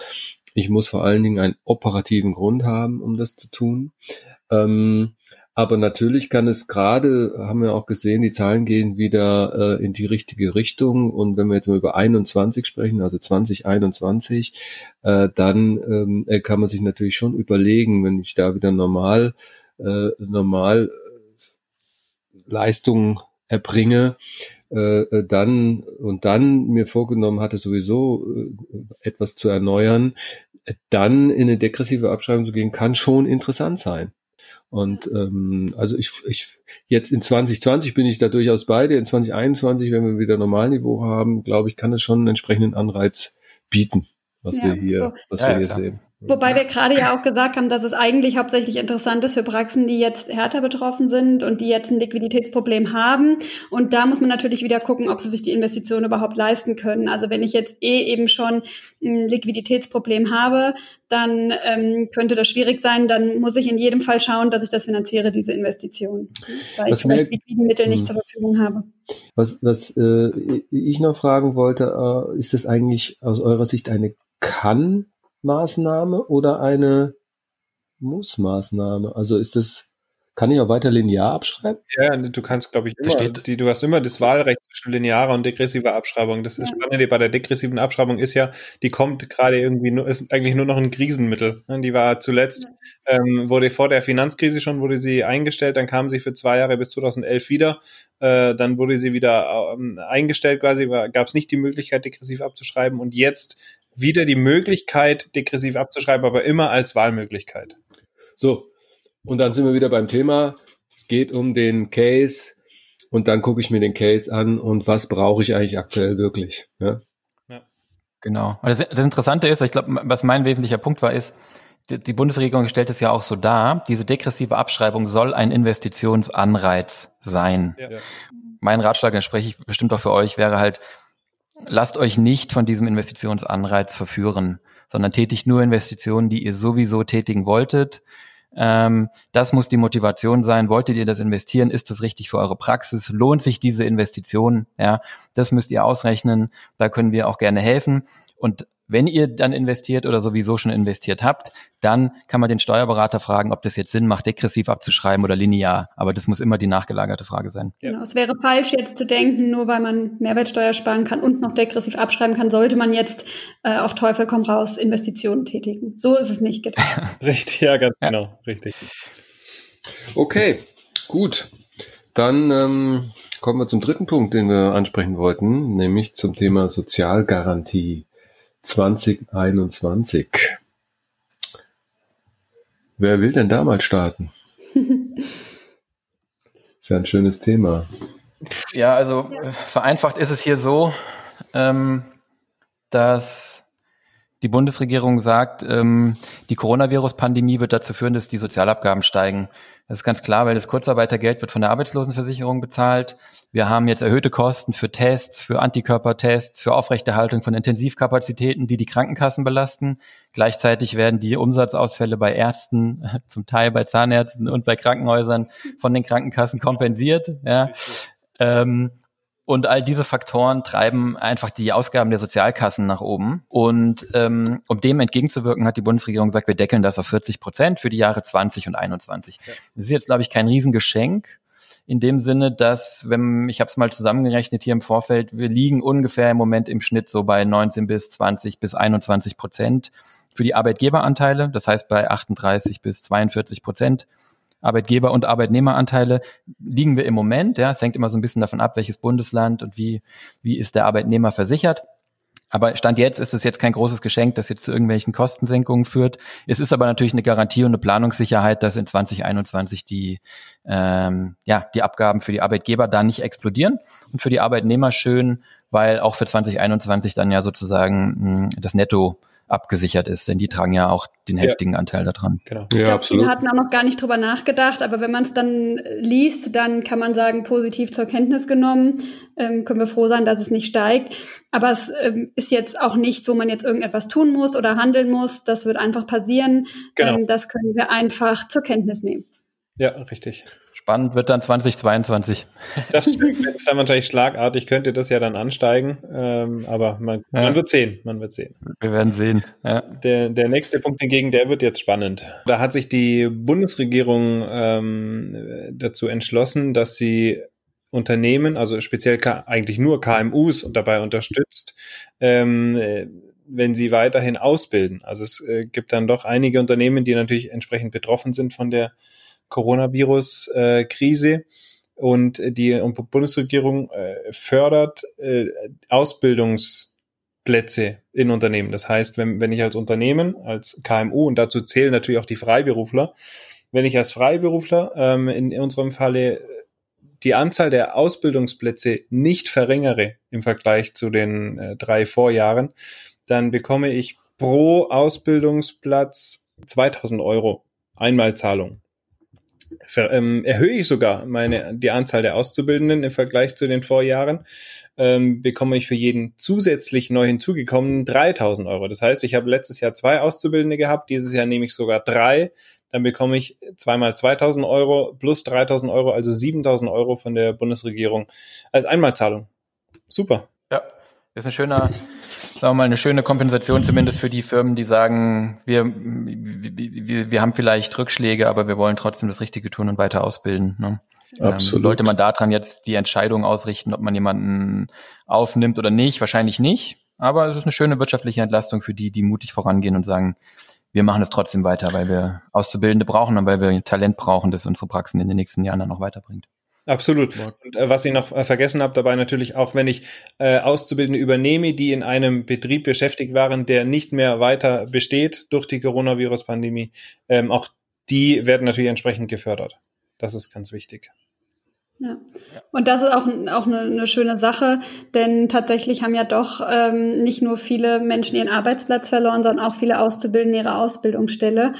ich muss vor allen Dingen einen operativen Grund haben, um das zu tun. Ähm, aber natürlich kann es gerade, haben wir auch gesehen, die Zahlen gehen wieder äh, in die richtige Richtung. Und wenn wir jetzt mal über 21 sprechen, also 2021, äh, dann ähm, äh, kann man sich natürlich schon überlegen, wenn ich da wieder normal, äh, normal Leistungen erbringe, äh, äh, dann und dann mir vorgenommen hatte, sowieso äh, etwas zu erneuern, dann in eine degressive Abschreibung zu gehen, kann schon interessant sein. Und ähm, also ich, ich jetzt in 2020 bin ich da durchaus beide. In 2021, wenn wir wieder Normalniveau haben, glaube ich, kann es schon einen entsprechenden Anreiz bieten, was ja, wir hier, was ja, wir hier klar. sehen. Wobei wir gerade ja auch gesagt haben, dass es eigentlich hauptsächlich interessant ist für Praxen, die jetzt härter betroffen sind und die jetzt ein Liquiditätsproblem haben. Und da muss man natürlich wieder gucken, ob sie sich die Investition überhaupt leisten können. Also wenn ich jetzt eh eben schon ein Liquiditätsproblem habe, dann ähm, könnte das schwierig sein. Dann muss ich in jedem Fall schauen, dass ich das finanziere, diese Investition, weil was ich vielleicht liquiden Mittel nicht hm. zur Verfügung habe. Was, was äh, ich noch fragen wollte, äh, ist das eigentlich aus eurer Sicht eine kann Maßnahme oder eine Muss-Maßnahme? Also ist das, kann ich auch weiter linear abschreiben? Ja, du kannst, glaube ich, immer, steht, die, du hast immer das Wahlrecht zwischen linearer und degressiver Abschreibung. Das ja. Spannende bei der degressiven Abschreibung ist ja, die kommt gerade irgendwie nur, ist eigentlich nur noch ein Krisenmittel. Ne? Die war zuletzt, ja. ähm, wurde vor der Finanzkrise schon, wurde sie eingestellt, dann kam sie für zwei Jahre bis 2011 wieder, äh, dann wurde sie wieder ähm, eingestellt quasi, gab es nicht die Möglichkeit, degressiv abzuschreiben und jetzt wieder die Möglichkeit, degressiv abzuschreiben, aber immer als Wahlmöglichkeit. So, und dann sind wir wieder beim Thema. Es geht um den Case und dann gucke ich mir den Case an und was brauche ich eigentlich aktuell wirklich. Ja? ja. Genau. Das, das Interessante ist, ich glaube, was mein wesentlicher Punkt war, ist, die Bundesregierung stellt es ja auch so dar, diese degressive Abschreibung soll ein Investitionsanreiz sein. Ja. Mein Ratschlag, den spreche ich bestimmt auch für euch, wäre halt, lasst euch nicht von diesem Investitionsanreiz verführen, sondern tätigt nur Investitionen, die ihr sowieso tätigen wolltet. Ähm, das muss die Motivation sein. Wolltet ihr das investieren? Ist das richtig für eure Praxis? Lohnt sich diese Investition? Ja, das müsst ihr ausrechnen. Da können wir auch gerne helfen. Und wenn ihr dann investiert oder sowieso schon investiert habt, dann kann man den Steuerberater fragen, ob das jetzt Sinn macht, degressiv abzuschreiben oder linear. Aber das muss immer die nachgelagerte Frage sein. Genau, es wäre falsch jetzt zu denken, nur weil man Mehrwertsteuer sparen kann und noch degressiv abschreiben kann, sollte man jetzt äh, auf Teufel komm raus Investitionen tätigen. So ist es nicht gedacht. richtig, ja, ganz ja. genau, richtig. Okay, gut. Dann ähm, kommen wir zum dritten Punkt, den wir ansprechen wollten, nämlich zum Thema Sozialgarantie. 2021. Wer will denn da mal starten? ist ja ein schönes Thema. Ja, also äh, vereinfacht ist es hier so, ähm, dass die Bundesregierung sagt, ähm, die Coronavirus-Pandemie wird dazu führen, dass die Sozialabgaben steigen. Das ist ganz klar, weil das Kurzarbeitergeld wird von der Arbeitslosenversicherung bezahlt. Wir haben jetzt erhöhte Kosten für Tests, für Antikörpertests, für Aufrechterhaltung von Intensivkapazitäten, die die Krankenkassen belasten. Gleichzeitig werden die Umsatzausfälle bei Ärzten, zum Teil bei Zahnärzten und bei Krankenhäusern von den Krankenkassen kompensiert. Ja. Ähm, und all diese Faktoren treiben einfach die Ausgaben der Sozialkassen nach oben. Und ähm, um dem entgegenzuwirken, hat die Bundesregierung gesagt, wir deckeln das auf 40 Prozent für die Jahre 20 und 21. Ja. Das ist jetzt, glaube ich, kein Riesengeschenk. In dem Sinne, dass, wenn, ich habe es mal zusammengerechnet hier im Vorfeld, wir liegen ungefähr im Moment im Schnitt so bei 19 bis 20 bis 21 Prozent für die Arbeitgeberanteile. Das heißt bei 38 bis 42 Prozent Arbeitgeber- und Arbeitnehmeranteile liegen wir im Moment. Ja, es hängt immer so ein bisschen davon ab, welches Bundesland und wie, wie ist der Arbeitnehmer versichert. Aber Stand jetzt ist es jetzt kein großes Geschenk, das jetzt zu irgendwelchen Kostensenkungen führt. Es ist aber natürlich eine Garantie und eine Planungssicherheit, dass in 2021 die, ähm, ja, die Abgaben für die Arbeitgeber da nicht explodieren und für die Arbeitnehmer schön, weil auch für 2021 dann ja sozusagen mh, das Netto abgesichert ist, denn die tragen ja auch den heftigen ja. Anteil daran. Genau. Ich ja, glaube, viele hatten auch noch gar nicht drüber nachgedacht, aber wenn man es dann liest, dann kann man sagen, positiv zur Kenntnis genommen, ähm, können wir froh sein, dass es nicht steigt. Aber es ähm, ist jetzt auch nichts, wo man jetzt irgendetwas tun muss oder handeln muss. Das wird einfach passieren. Genau. Ähm, das können wir einfach zur Kenntnis nehmen. Ja, richtig. Spannend wird dann 2022. Das ist dann wahrscheinlich schlagartig, könnte das ja dann ansteigen, ähm, aber man, ja. man, wird sehen, man wird sehen. Wir werden sehen. Ja. Der, der nächste Punkt hingegen, der wird jetzt spannend. Da hat sich die Bundesregierung ähm, dazu entschlossen, dass sie Unternehmen, also speziell eigentlich nur KMUs und dabei unterstützt, ähm, wenn sie weiterhin ausbilden. Also es äh, gibt dann doch einige Unternehmen, die natürlich entsprechend betroffen sind von der Coronavirus-Krise. und die Bundesregierung äh, fördert äh, Ausbildungsplätze in Unternehmen. Das heißt, wenn, wenn ich als Unternehmen, als KMU, und dazu zählen natürlich auch die Freiberufler, wenn ich als Freiberufler ähm, in unserem Falle die Anzahl der Ausbildungsplätze nicht verringere im Vergleich zu den äh, drei Vorjahren, dann bekomme ich pro Ausbildungsplatz 2000 Euro Einmalzahlung ähm, erhöhe ich sogar meine, die Anzahl der Auszubildenden im Vergleich zu den Vorjahren, ähm, bekomme ich für jeden zusätzlich neu hinzugekommenen 3000 Euro. Das heißt, ich habe letztes Jahr zwei Auszubildende gehabt, dieses Jahr nehme ich sogar drei. Dann bekomme ich zweimal 2000 Euro plus 3000 Euro, also 7000 Euro von der Bundesregierung als Einmalzahlung. Super. Ja, ist ein schöner, sagen wir mal, eine schöne Kompensation zumindest für die Firmen, die sagen, wir, wir, wir haben vielleicht Rückschläge, aber wir wollen trotzdem das Richtige tun und weiter ausbilden. Ne? Ähm, Absolut. Ähm, sollte man daran jetzt die Entscheidung ausrichten, ob man jemanden aufnimmt oder nicht? Wahrscheinlich nicht. Aber es ist eine schöne wirtschaftliche Entlastung für die, die mutig vorangehen und sagen, wir machen es trotzdem weiter, weil wir Auszubildende brauchen und weil wir Talent brauchen, das unsere Praxen in den nächsten Jahren dann noch weiterbringt. Absolut. Und äh, was ich noch äh, vergessen habe dabei natürlich auch, wenn ich äh, Auszubildende übernehme, die in einem Betrieb beschäftigt waren, der nicht mehr weiter besteht durch die Coronavirus-Pandemie, ähm, auch die werden natürlich entsprechend gefördert. Das ist ganz wichtig. Ja. Und das ist auch, auch eine, eine schöne Sache, denn tatsächlich haben ja doch ähm, nicht nur viele Menschen ihren Arbeitsplatz verloren, sondern auch viele Auszubildende ihre Ausbildungsstelle.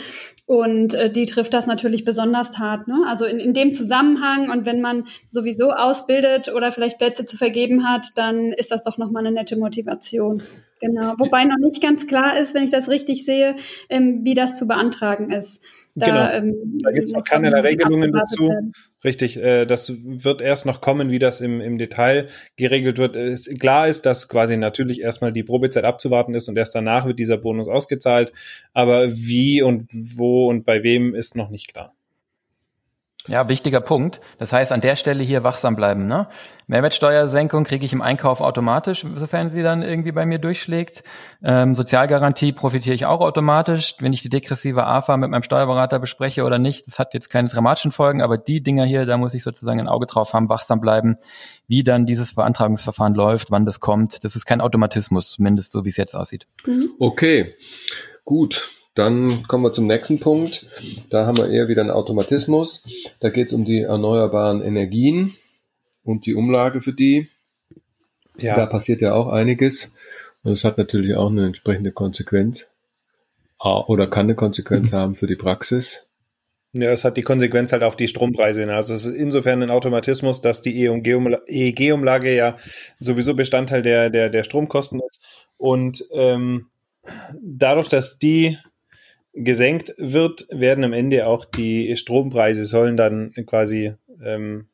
Und äh, die trifft das natürlich besonders hart. Ne? Also in, in dem Zusammenhang und wenn man sowieso ausbildet oder vielleicht Plätze zu vergeben hat, dann ist das doch nochmal eine nette Motivation. Genau. Wobei noch nicht ganz klar ist, wenn ich das richtig sehe, ähm, wie das zu beantragen ist. Da, genau. Ähm, da gibt es noch keinerlei Regelungen dazu. Werden. Richtig, äh, das wird erst noch kommen, wie das im, im Detail geregelt wird. Es, klar ist, dass quasi natürlich erstmal die Probezeit abzuwarten ist und erst danach wird dieser Bonus ausgezahlt. Aber wie und wo und bei wem ist noch nicht klar. Ja, wichtiger Punkt. Das heißt, an der Stelle hier wachsam bleiben. Ne? Mehrwertsteuersenkung kriege ich im Einkauf automatisch, sofern sie dann irgendwie bei mir durchschlägt. Ähm, Sozialgarantie profitiere ich auch automatisch, wenn ich die degressive AFA mit meinem Steuerberater bespreche oder nicht. Das hat jetzt keine dramatischen Folgen, aber die Dinger hier, da muss ich sozusagen ein Auge drauf haben, wachsam bleiben, wie dann dieses Beantragungsverfahren läuft, wann das kommt. Das ist kein Automatismus, zumindest so wie es jetzt aussieht. Mhm. Okay, gut. Dann kommen wir zum nächsten Punkt. Da haben wir eher wieder einen Automatismus. Da geht es um die erneuerbaren Energien und die Umlage für die. Ja. Da passiert ja auch einiges. Und es hat natürlich auch eine entsprechende Konsequenz. Oder kann eine Konsequenz haben für die Praxis. Ja, es hat die Konsequenz halt auf die Strompreise. Also es ist insofern ein Automatismus, dass die EEG-Umlage ja sowieso Bestandteil der, der, der Stromkosten ist. Und ähm, dadurch, dass die gesenkt wird, werden am Ende auch die Strompreise sollen dann quasi ähm,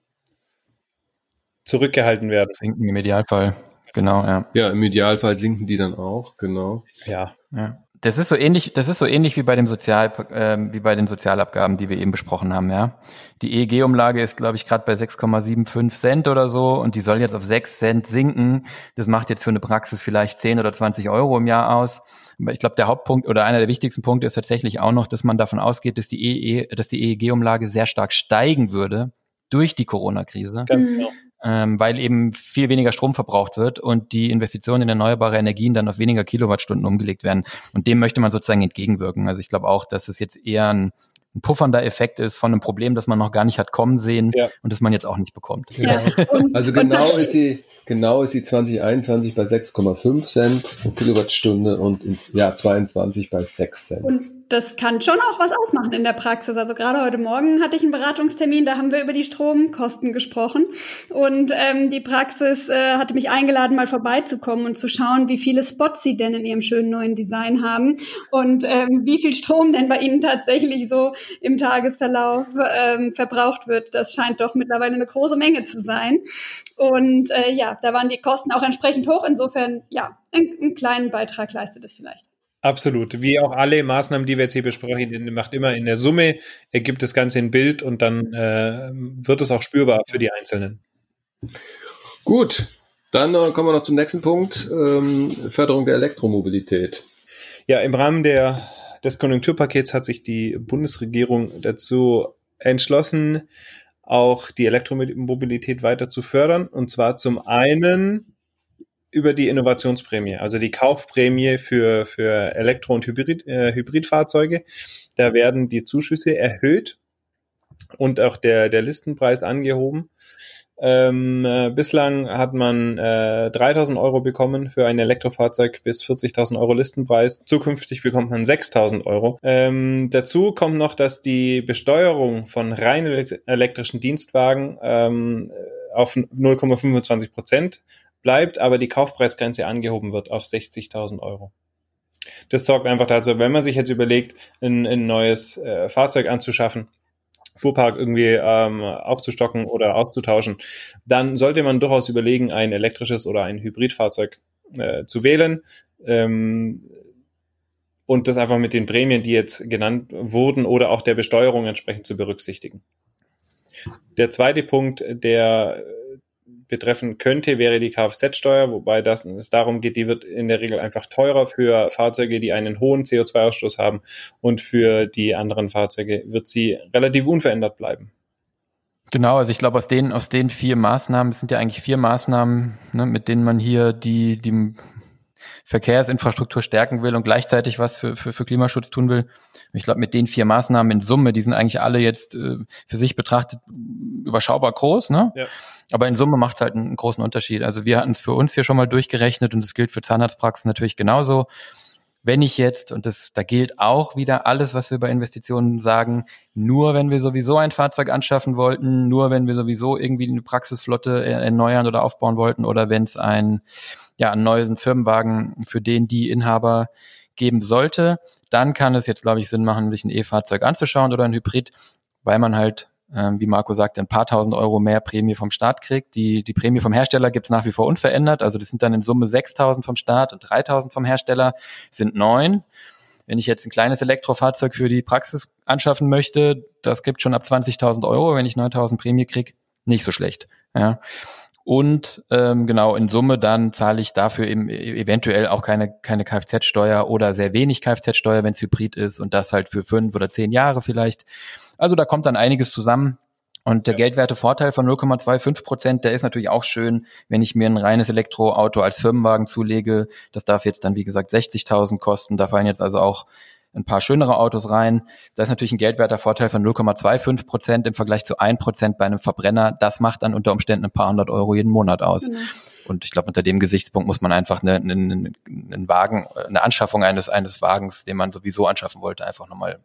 zurückgehalten werden. Sinken im Idealfall, genau, ja. Ja, im Idealfall sinken die dann auch, genau. Ja. ja. Das ist so ähnlich, das ist so ähnlich wie bei dem Sozial, äh, wie bei den Sozialabgaben, die wir eben besprochen haben, ja. Die EEG-Umlage ist, glaube ich, gerade bei 6,75 Cent oder so und die soll jetzt auf 6 Cent sinken. Das macht jetzt für eine Praxis vielleicht 10 oder 20 Euro im Jahr aus. Ich glaube, der Hauptpunkt oder einer der wichtigsten Punkte ist tatsächlich auch noch, dass man davon ausgeht, dass die, EE, dass die EEG-Umlage sehr stark steigen würde durch die Corona-Krise. Ganz genau. Ähm, weil eben viel weniger Strom verbraucht wird und die Investitionen in erneuerbare Energien dann auf weniger Kilowattstunden umgelegt werden. Und dem möchte man sozusagen entgegenwirken. Also ich glaube auch, dass es jetzt eher ein ein puffernder Effekt ist von einem Problem, das man noch gar nicht hat kommen sehen ja. und das man jetzt auch nicht bekommt. Ja. Also genau ist sie, genau ist sie 2021 bei 6,5 Cent pro Kilowattstunde und im Jahr 22 bei 6 Cent. Und das kann schon auch was ausmachen in der Praxis. Also gerade heute Morgen hatte ich einen Beratungstermin, da haben wir über die Stromkosten gesprochen. Und ähm, die Praxis äh, hatte mich eingeladen, mal vorbeizukommen und zu schauen, wie viele Spots sie denn in ihrem schönen neuen Design haben und ähm, wie viel Strom denn bei ihnen tatsächlich so im Tagesverlauf ähm, verbraucht wird. Das scheint doch mittlerweile eine große Menge zu sein. Und äh, ja, da waren die Kosten auch entsprechend hoch. Insofern, ja, einen kleinen Beitrag leistet es vielleicht. Absolut. Wie auch alle Maßnahmen, die wir jetzt hier besprechen, macht immer in der Summe, ergibt das Ganze ein Bild und dann äh, wird es auch spürbar für die Einzelnen. Gut, dann äh, kommen wir noch zum nächsten Punkt, ähm, Förderung der Elektromobilität. Ja, im Rahmen der, des Konjunkturpakets hat sich die Bundesregierung dazu entschlossen, auch die Elektromobilität weiter zu fördern. Und zwar zum einen über die Innovationsprämie, also die Kaufprämie für, für Elektro- und Hybrid, äh, Hybridfahrzeuge. Da werden die Zuschüsse erhöht und auch der, der Listenpreis angehoben. Ähm, äh, bislang hat man äh, 3.000 Euro bekommen für ein Elektrofahrzeug bis 40.000 Euro Listenpreis. Zukünftig bekommt man 6.000 Euro. Ähm, dazu kommt noch, dass die Besteuerung von rein elektrischen Dienstwagen ähm, auf 0,25 Prozent bleibt, aber die Kaufpreisgrenze angehoben wird auf 60.000 Euro. Das sorgt einfach dazu, wenn man sich jetzt überlegt, ein, ein neues äh, Fahrzeug anzuschaffen, Fuhrpark irgendwie ähm, aufzustocken oder auszutauschen, dann sollte man durchaus überlegen, ein elektrisches oder ein Hybridfahrzeug äh, zu wählen. Ähm, und das einfach mit den Prämien, die jetzt genannt wurden, oder auch der Besteuerung entsprechend zu berücksichtigen. Der zweite Punkt, der betreffen könnte, wäre die Kfz-Steuer, wobei das, es darum geht, die wird in der Regel einfach teurer für Fahrzeuge, die einen hohen CO2-Ausstoß haben und für die anderen Fahrzeuge wird sie relativ unverändert bleiben. Genau, also ich glaube, aus den, aus den vier Maßnahmen, es sind ja eigentlich vier Maßnahmen, ne, mit denen man hier die, die Verkehrsinfrastruktur stärken will und gleichzeitig was für, für, für Klimaschutz tun will. Ich glaube, mit den vier Maßnahmen in Summe, die sind eigentlich alle jetzt äh, für sich betrachtet überschaubar groß, ne? Ja. Aber in Summe macht es halt einen großen Unterschied. Also wir hatten es für uns hier schon mal durchgerechnet und es gilt für Zahnarztpraxen natürlich genauso wenn ich jetzt, und das, da gilt auch wieder alles, was wir bei Investitionen sagen, nur wenn wir sowieso ein Fahrzeug anschaffen wollten, nur wenn wir sowieso irgendwie eine Praxisflotte erneuern oder aufbauen wollten oder wenn es ein, ja, einen neuen Firmenwagen für den die Inhaber geben sollte, dann kann es jetzt, glaube ich, Sinn machen, sich ein E-Fahrzeug anzuschauen oder ein Hybrid, weil man halt ähm, wie Marco sagte, ein paar tausend Euro mehr Prämie vom Staat kriegt. Die, die Prämie vom Hersteller gibt's nach wie vor unverändert. Also das sind dann in Summe 6.000 vom Staat und 3.000 vom Hersteller, sind neun. Wenn ich jetzt ein kleines Elektrofahrzeug für die Praxis anschaffen möchte, das gibt schon ab 20.000 Euro. Wenn ich 9.000 Prämie krieg, nicht so schlecht. Ja. Und ähm, genau in Summe dann zahle ich dafür eben e-, eventuell auch keine, keine Kfz-Steuer oder sehr wenig Kfz-Steuer, wenn es hybrid ist und das halt für fünf oder zehn Jahre vielleicht. Also da kommt dann einiges zusammen. Und der ja. Geldwertevorteil von 0,25 Prozent, der ist natürlich auch schön, wenn ich mir ein reines Elektroauto als Firmenwagen zulege. Das darf jetzt dann, wie gesagt, 60.000 kosten. Da fallen jetzt also auch ein paar schönere Autos rein. Da ist natürlich ein Geldwertervorteil von 0,25 Prozent im Vergleich zu 1 Prozent bei einem Verbrenner. Das macht dann unter Umständen ein paar hundert Euro jeden Monat aus. Genau. Und ich glaube, unter dem Gesichtspunkt muss man einfach eine, eine, einen Wagen, eine Anschaffung eines, eines Wagens, den man sowieso anschaffen wollte, einfach nochmal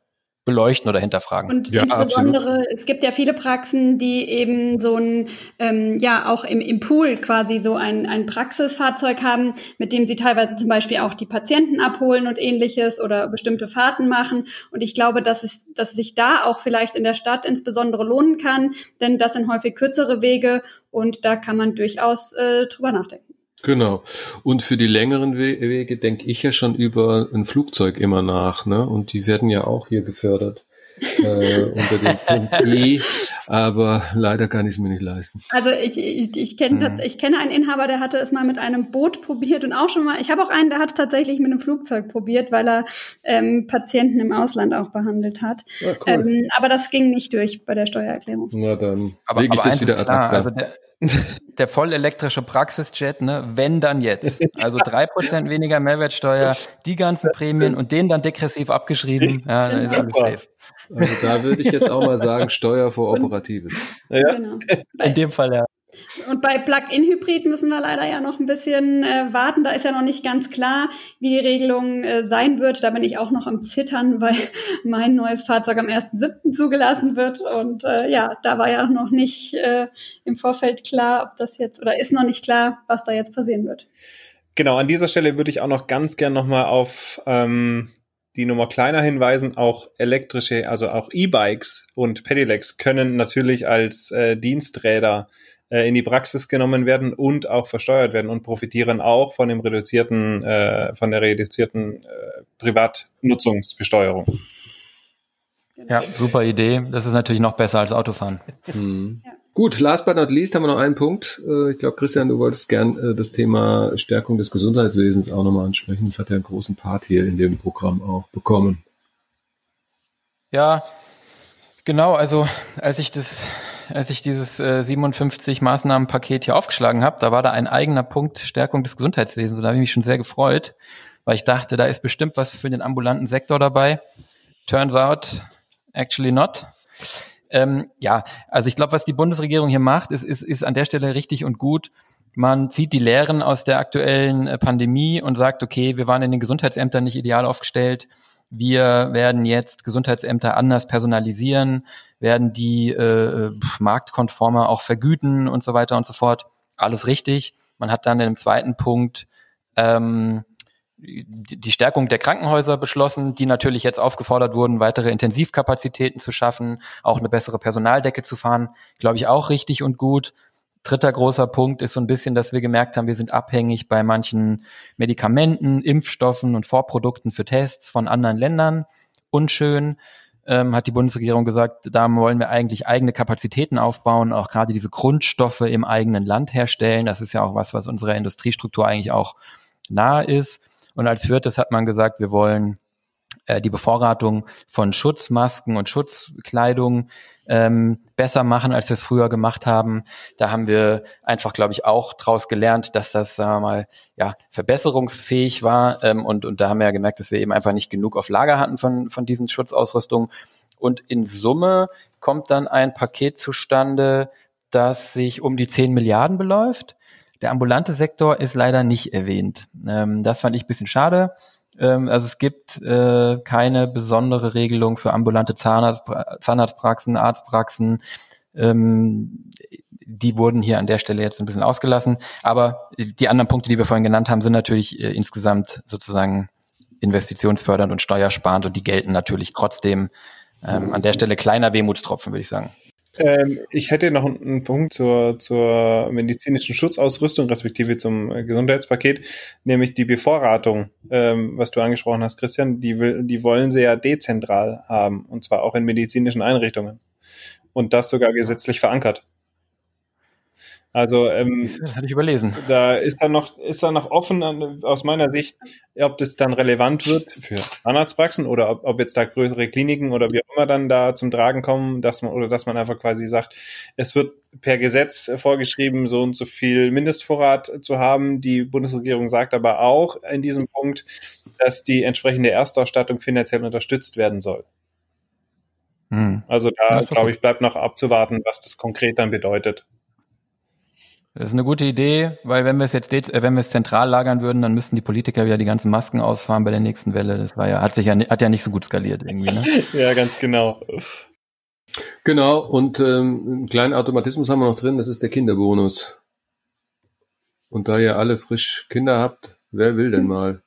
beleuchten oder hinterfragen. Und ja, insbesondere, absolut. es gibt ja viele Praxen, die eben so ein, ähm, ja, auch im, im Pool quasi so ein, ein Praxisfahrzeug haben, mit dem sie teilweise zum Beispiel auch die Patienten abholen und ähnliches oder bestimmte Fahrten machen. Und ich glaube, dass es, dass es sich da auch vielleicht in der Stadt insbesondere lohnen kann, denn das sind häufig kürzere Wege und da kann man durchaus äh, drüber nachdenken. Genau. Und für die längeren Wege denke ich ja schon über ein Flugzeug immer nach, ne? Und die werden ja auch hier gefördert äh, unter dem Punkt E, aber leider kann ich es mir nicht leisten. Also ich, ich, ich kenne mhm. ich kenne einen Inhaber, der hatte es mal mit einem Boot probiert und auch schon mal, ich habe auch einen, der hat es tatsächlich mit einem Flugzeug probiert, weil er ähm, Patienten im Ausland auch behandelt hat. Ja, cool. ähm, aber das ging nicht durch bei der Steuererklärung. Na dann aber, lege ich aber das wieder klar, also der, der vollelektrische Praxisjet, ne, wenn dann jetzt. Also drei Prozent weniger Mehrwertsteuer, die ganzen Prämien und den dann degressiv abgeschrieben. Ja, dann ist alles safe. Also da würde ich jetzt auch mal sagen, Steuer vor Operatives. Ja. Genau. In dem Fall ja. Und bei Plug-in-Hybrid müssen wir leider ja noch ein bisschen äh, warten. Da ist ja noch nicht ganz klar, wie die Regelung äh, sein wird. Da bin ich auch noch am Zittern, weil mein neues Fahrzeug am 1.7. zugelassen wird. Und äh, ja, da war ja noch nicht äh, im Vorfeld klar, ob das jetzt, oder ist noch nicht klar, was da jetzt passieren wird. Genau, an dieser Stelle würde ich auch noch ganz gern nochmal auf ähm, die Nummer kleiner hinweisen. Auch elektrische, also auch E-Bikes und Pedelecs können natürlich als äh, Diensträder äh, in die Praxis genommen werden und auch versteuert werden und profitieren auch von dem reduzierten, äh, von der reduzierten äh, Privatnutzungsbesteuerung. Ja, super Idee. Das ist natürlich noch besser als Autofahren. Mhm. Ja. Gut, last but not least haben wir noch einen Punkt. Äh, ich glaube, Christian, du wolltest gern äh, das Thema Stärkung des Gesundheitswesens auch nochmal ansprechen. Das hat ja einen großen Part hier in dem Programm auch bekommen. Ja, genau. Also als ich das als ich dieses äh, 57 Maßnahmenpaket hier aufgeschlagen habe, da war da ein eigener Punkt Stärkung des Gesundheitswesens. Und da habe ich mich schon sehr gefreut, weil ich dachte, da ist bestimmt was für den ambulanten Sektor dabei. Turns out, actually not. Ähm, ja, also ich glaube, was die Bundesregierung hier macht, ist, ist, ist an der Stelle richtig und gut. Man zieht die Lehren aus der aktuellen äh, Pandemie und sagt, okay, wir waren in den Gesundheitsämtern nicht ideal aufgestellt. Wir werden jetzt Gesundheitsämter anders personalisieren werden die äh, marktkonformer auch vergüten und so weiter und so fort. Alles richtig. Man hat dann im zweiten Punkt ähm, die Stärkung der Krankenhäuser beschlossen, die natürlich jetzt aufgefordert wurden, weitere Intensivkapazitäten zu schaffen, auch eine bessere Personaldecke zu fahren, glaube ich auch richtig und gut. Dritter großer Punkt ist so ein bisschen, dass wir gemerkt haben, wir sind abhängig bei manchen Medikamenten, Impfstoffen und Vorprodukten für Tests von anderen Ländern. Unschön ähm, hat die Bundesregierung gesagt, da wollen wir eigentlich eigene Kapazitäten aufbauen, auch gerade diese Grundstoffe im eigenen Land herstellen. Das ist ja auch was, was unserer Industriestruktur eigentlich auch nahe ist. Und als viertes hat man gesagt, wir wollen äh, die Bevorratung von Schutzmasken und Schutzkleidung ähm, besser machen, als wir es früher gemacht haben. Da haben wir einfach, glaube ich, auch daraus gelernt, dass das, sagen wir mal, ja, verbesserungsfähig war. Ähm, und, und da haben wir ja gemerkt, dass wir eben einfach nicht genug auf Lager hatten von, von diesen Schutzausrüstungen. Und in Summe kommt dann ein Paket zustande, das sich um die 10 Milliarden beläuft. Der ambulante Sektor ist leider nicht erwähnt. Ähm, das fand ich bisschen schade. Ähm, also es gibt äh, keine besondere Regelung für ambulante Zahnarzt, Zahnarztpraxen, Arztpraxen. Ähm, die wurden hier an der Stelle jetzt ein bisschen ausgelassen. Aber die anderen Punkte, die wir vorhin genannt haben, sind natürlich äh, insgesamt sozusagen investitionsfördernd und steuersparend und die gelten natürlich trotzdem. Ähm, an der Stelle kleiner Wehmutstropfen, würde ich sagen. Ähm, ich hätte noch einen Punkt zur, zur medizinischen Schutzausrüstung, respektive zum Gesundheitspaket, nämlich die Bevorratung, ähm, was du angesprochen hast, Christian, die, will, die wollen sie ja dezentral haben, und zwar auch in medizinischen Einrichtungen. Und das sogar gesetzlich verankert. Also ähm, das hatte ich überlesen. Da ist dann noch ist dann noch offen aus meiner Sicht, ob das dann relevant wird für Zahnarztpraxen oder ob, ob jetzt da größere Kliniken oder wie auch immer dann da zum Tragen kommen, dass man oder dass man einfach quasi sagt, es wird per Gesetz vorgeschrieben, so und so viel Mindestvorrat zu haben. Die Bundesregierung sagt aber auch in diesem Punkt, dass die entsprechende Erstausstattung finanziell unterstützt werden soll. Hm. Also da, glaube ich, bleibt noch abzuwarten, was das konkret dann bedeutet. Das ist eine gute Idee, weil wenn wir es jetzt äh, wenn wir es zentral lagern würden, dann müssten die Politiker wieder die ganzen Masken ausfahren bei der nächsten Welle. Das war ja hat sich ja hat ja nicht so gut skaliert irgendwie. Ne? ja, ganz genau. Genau. Und ähm, einen kleinen Automatismus haben wir noch drin. Das ist der Kinderbonus. Und da ihr alle frisch Kinder habt, wer will denn mal?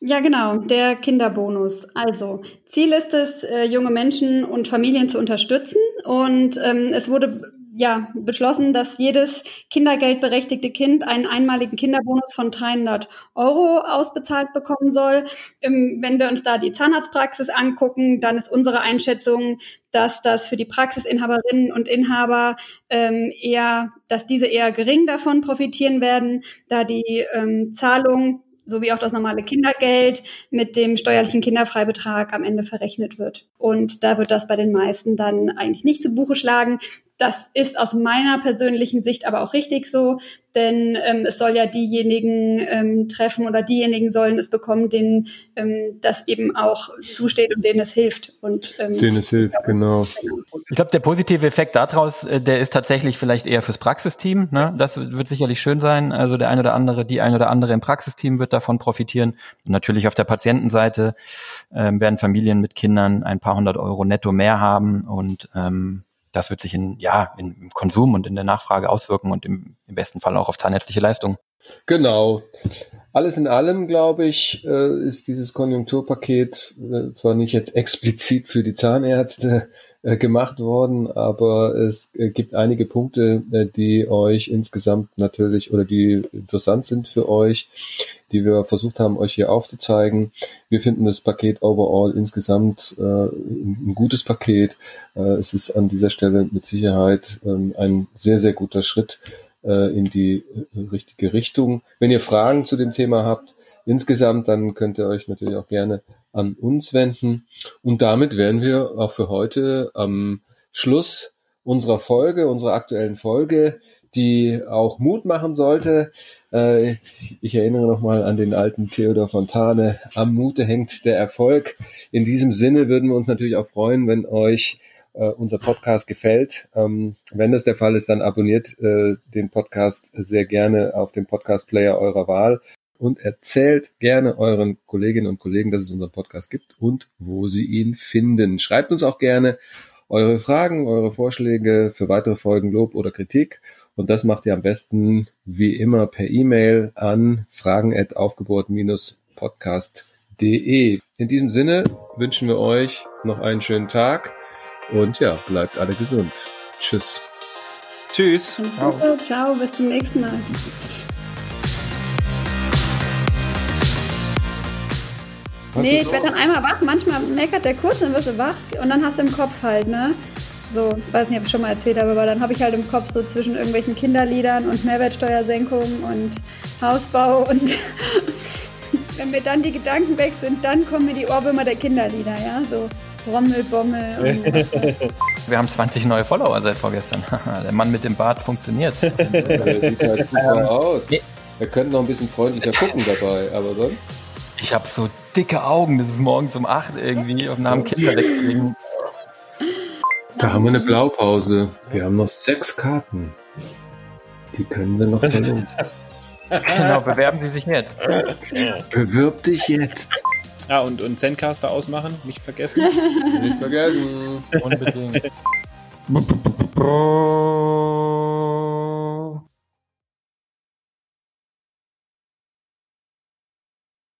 Ja, genau, der Kinderbonus. Also, Ziel ist es, äh, junge Menschen und Familien zu unterstützen. Und ähm, es wurde ja, beschlossen, dass jedes kindergeldberechtigte Kind einen einmaligen Kinderbonus von 300 Euro ausbezahlt bekommen soll. Ähm, wenn wir uns da die Zahnarztpraxis angucken, dann ist unsere Einschätzung, dass das für die Praxisinhaberinnen und Inhaber ähm, eher, dass diese eher gering davon profitieren werden, da die ähm, Zahlung sowie auch das normale Kindergeld mit dem steuerlichen Kinderfreibetrag am Ende verrechnet wird. Und da wird das bei den meisten dann eigentlich nicht zu Buche schlagen. Das ist aus meiner persönlichen Sicht aber auch richtig so, denn ähm, es soll ja diejenigen ähm, treffen oder diejenigen sollen es bekommen, denen ähm, das eben auch zusteht und denen es hilft. Und, ähm, denen es hilft, genau. Ich glaube, der positive Effekt daraus, äh, der ist tatsächlich vielleicht eher fürs Praxisteam. Ne? Das wird sicherlich schön sein. Also der ein oder andere, die ein oder andere im Praxisteam wird davon profitieren. Und natürlich auf der Patientenseite ähm, werden Familien mit Kindern ein paar hundert Euro netto mehr haben und ähm, das wird sich in, ja, im Konsum und in der Nachfrage auswirken und im, im besten Fall auch auf zahnärztliche Leistung. Genau. Alles in allem, glaube ich, äh, ist dieses Konjunkturpaket äh, zwar nicht jetzt explizit für die Zahnärzte äh, gemacht worden, aber es gibt einige Punkte, die euch insgesamt natürlich oder die interessant sind für euch, die wir versucht haben, euch hier aufzuzeigen. Wir finden das Paket overall insgesamt ein gutes Paket. es ist an dieser Stelle mit Sicherheit ähm, ein sehr, sehr guter Schritt äh, in die äh, richtige Richtung. Wenn ihr Fragen zu dem Thema habt, insgesamt, dann könnt ihr euch natürlich auch gerne an uns wenden. Und damit wären wir auch für heute am Schluss unserer Folge, unserer aktuellen Folge, die auch Mut machen sollte. Äh, ich erinnere nochmal an den alten Theodor Fontane. Am Mute hängt der Erfolg. In diesem Sinne würden wir uns natürlich auch freuen, wenn euch äh, unser Podcast gefällt. Ähm, wenn das der Fall ist, dann abonniert äh, den Podcast sehr gerne auf dem Podcast-Player eurer Wahl und erzählt gerne euren Kolleginnen und Kollegen, dass es unseren Podcast gibt und wo sie ihn finden. Schreibt uns auch gerne eure Fragen, eure Vorschläge für weitere Folgen, Lob oder Kritik. Und das macht ihr am besten wie immer per E-Mail an fragen.aufgebot-podcast.de. In diesem Sinne wünschen wir euch noch einen schönen Tag und ja, bleibt alle gesund. Tschüss. Tschüss. Ciao. Ciao, bis zum nächsten Mal. Was nee, ich werde dann einmal wach. Manchmal meckert der kurz, dann wirst du wach und dann hast du im Kopf halt, ne? So, weiß nicht, ob ich schon mal erzählt habe, aber dann habe ich halt im Kopf so zwischen irgendwelchen Kinderliedern und Mehrwertsteuersenkung und Hausbau und wenn mir dann die Gedanken weg sind, dann kommen mir die Ohrwürmer der Kinderlieder, ja, so Brommel, Bommel und Wir haben 20 neue Follower seit vorgestern. Der Mann mit dem Bart funktioniert. Der sieht halt super aus. nee. Er könnte noch ein bisschen freundlicher gucken dabei, aber sonst. Ich habe so dicke Augen, das ist morgens um 8 irgendwie nach dem Kinder weglegen. Da haben wir eine Blaupause. Wir haben noch sechs Karten. Die können wir noch verloren. Genau, bewerben Sie sich jetzt. Bewirb dich jetzt. Ah, und, und Zencaster ausmachen, nicht vergessen. Nicht vergessen. Unbedingt.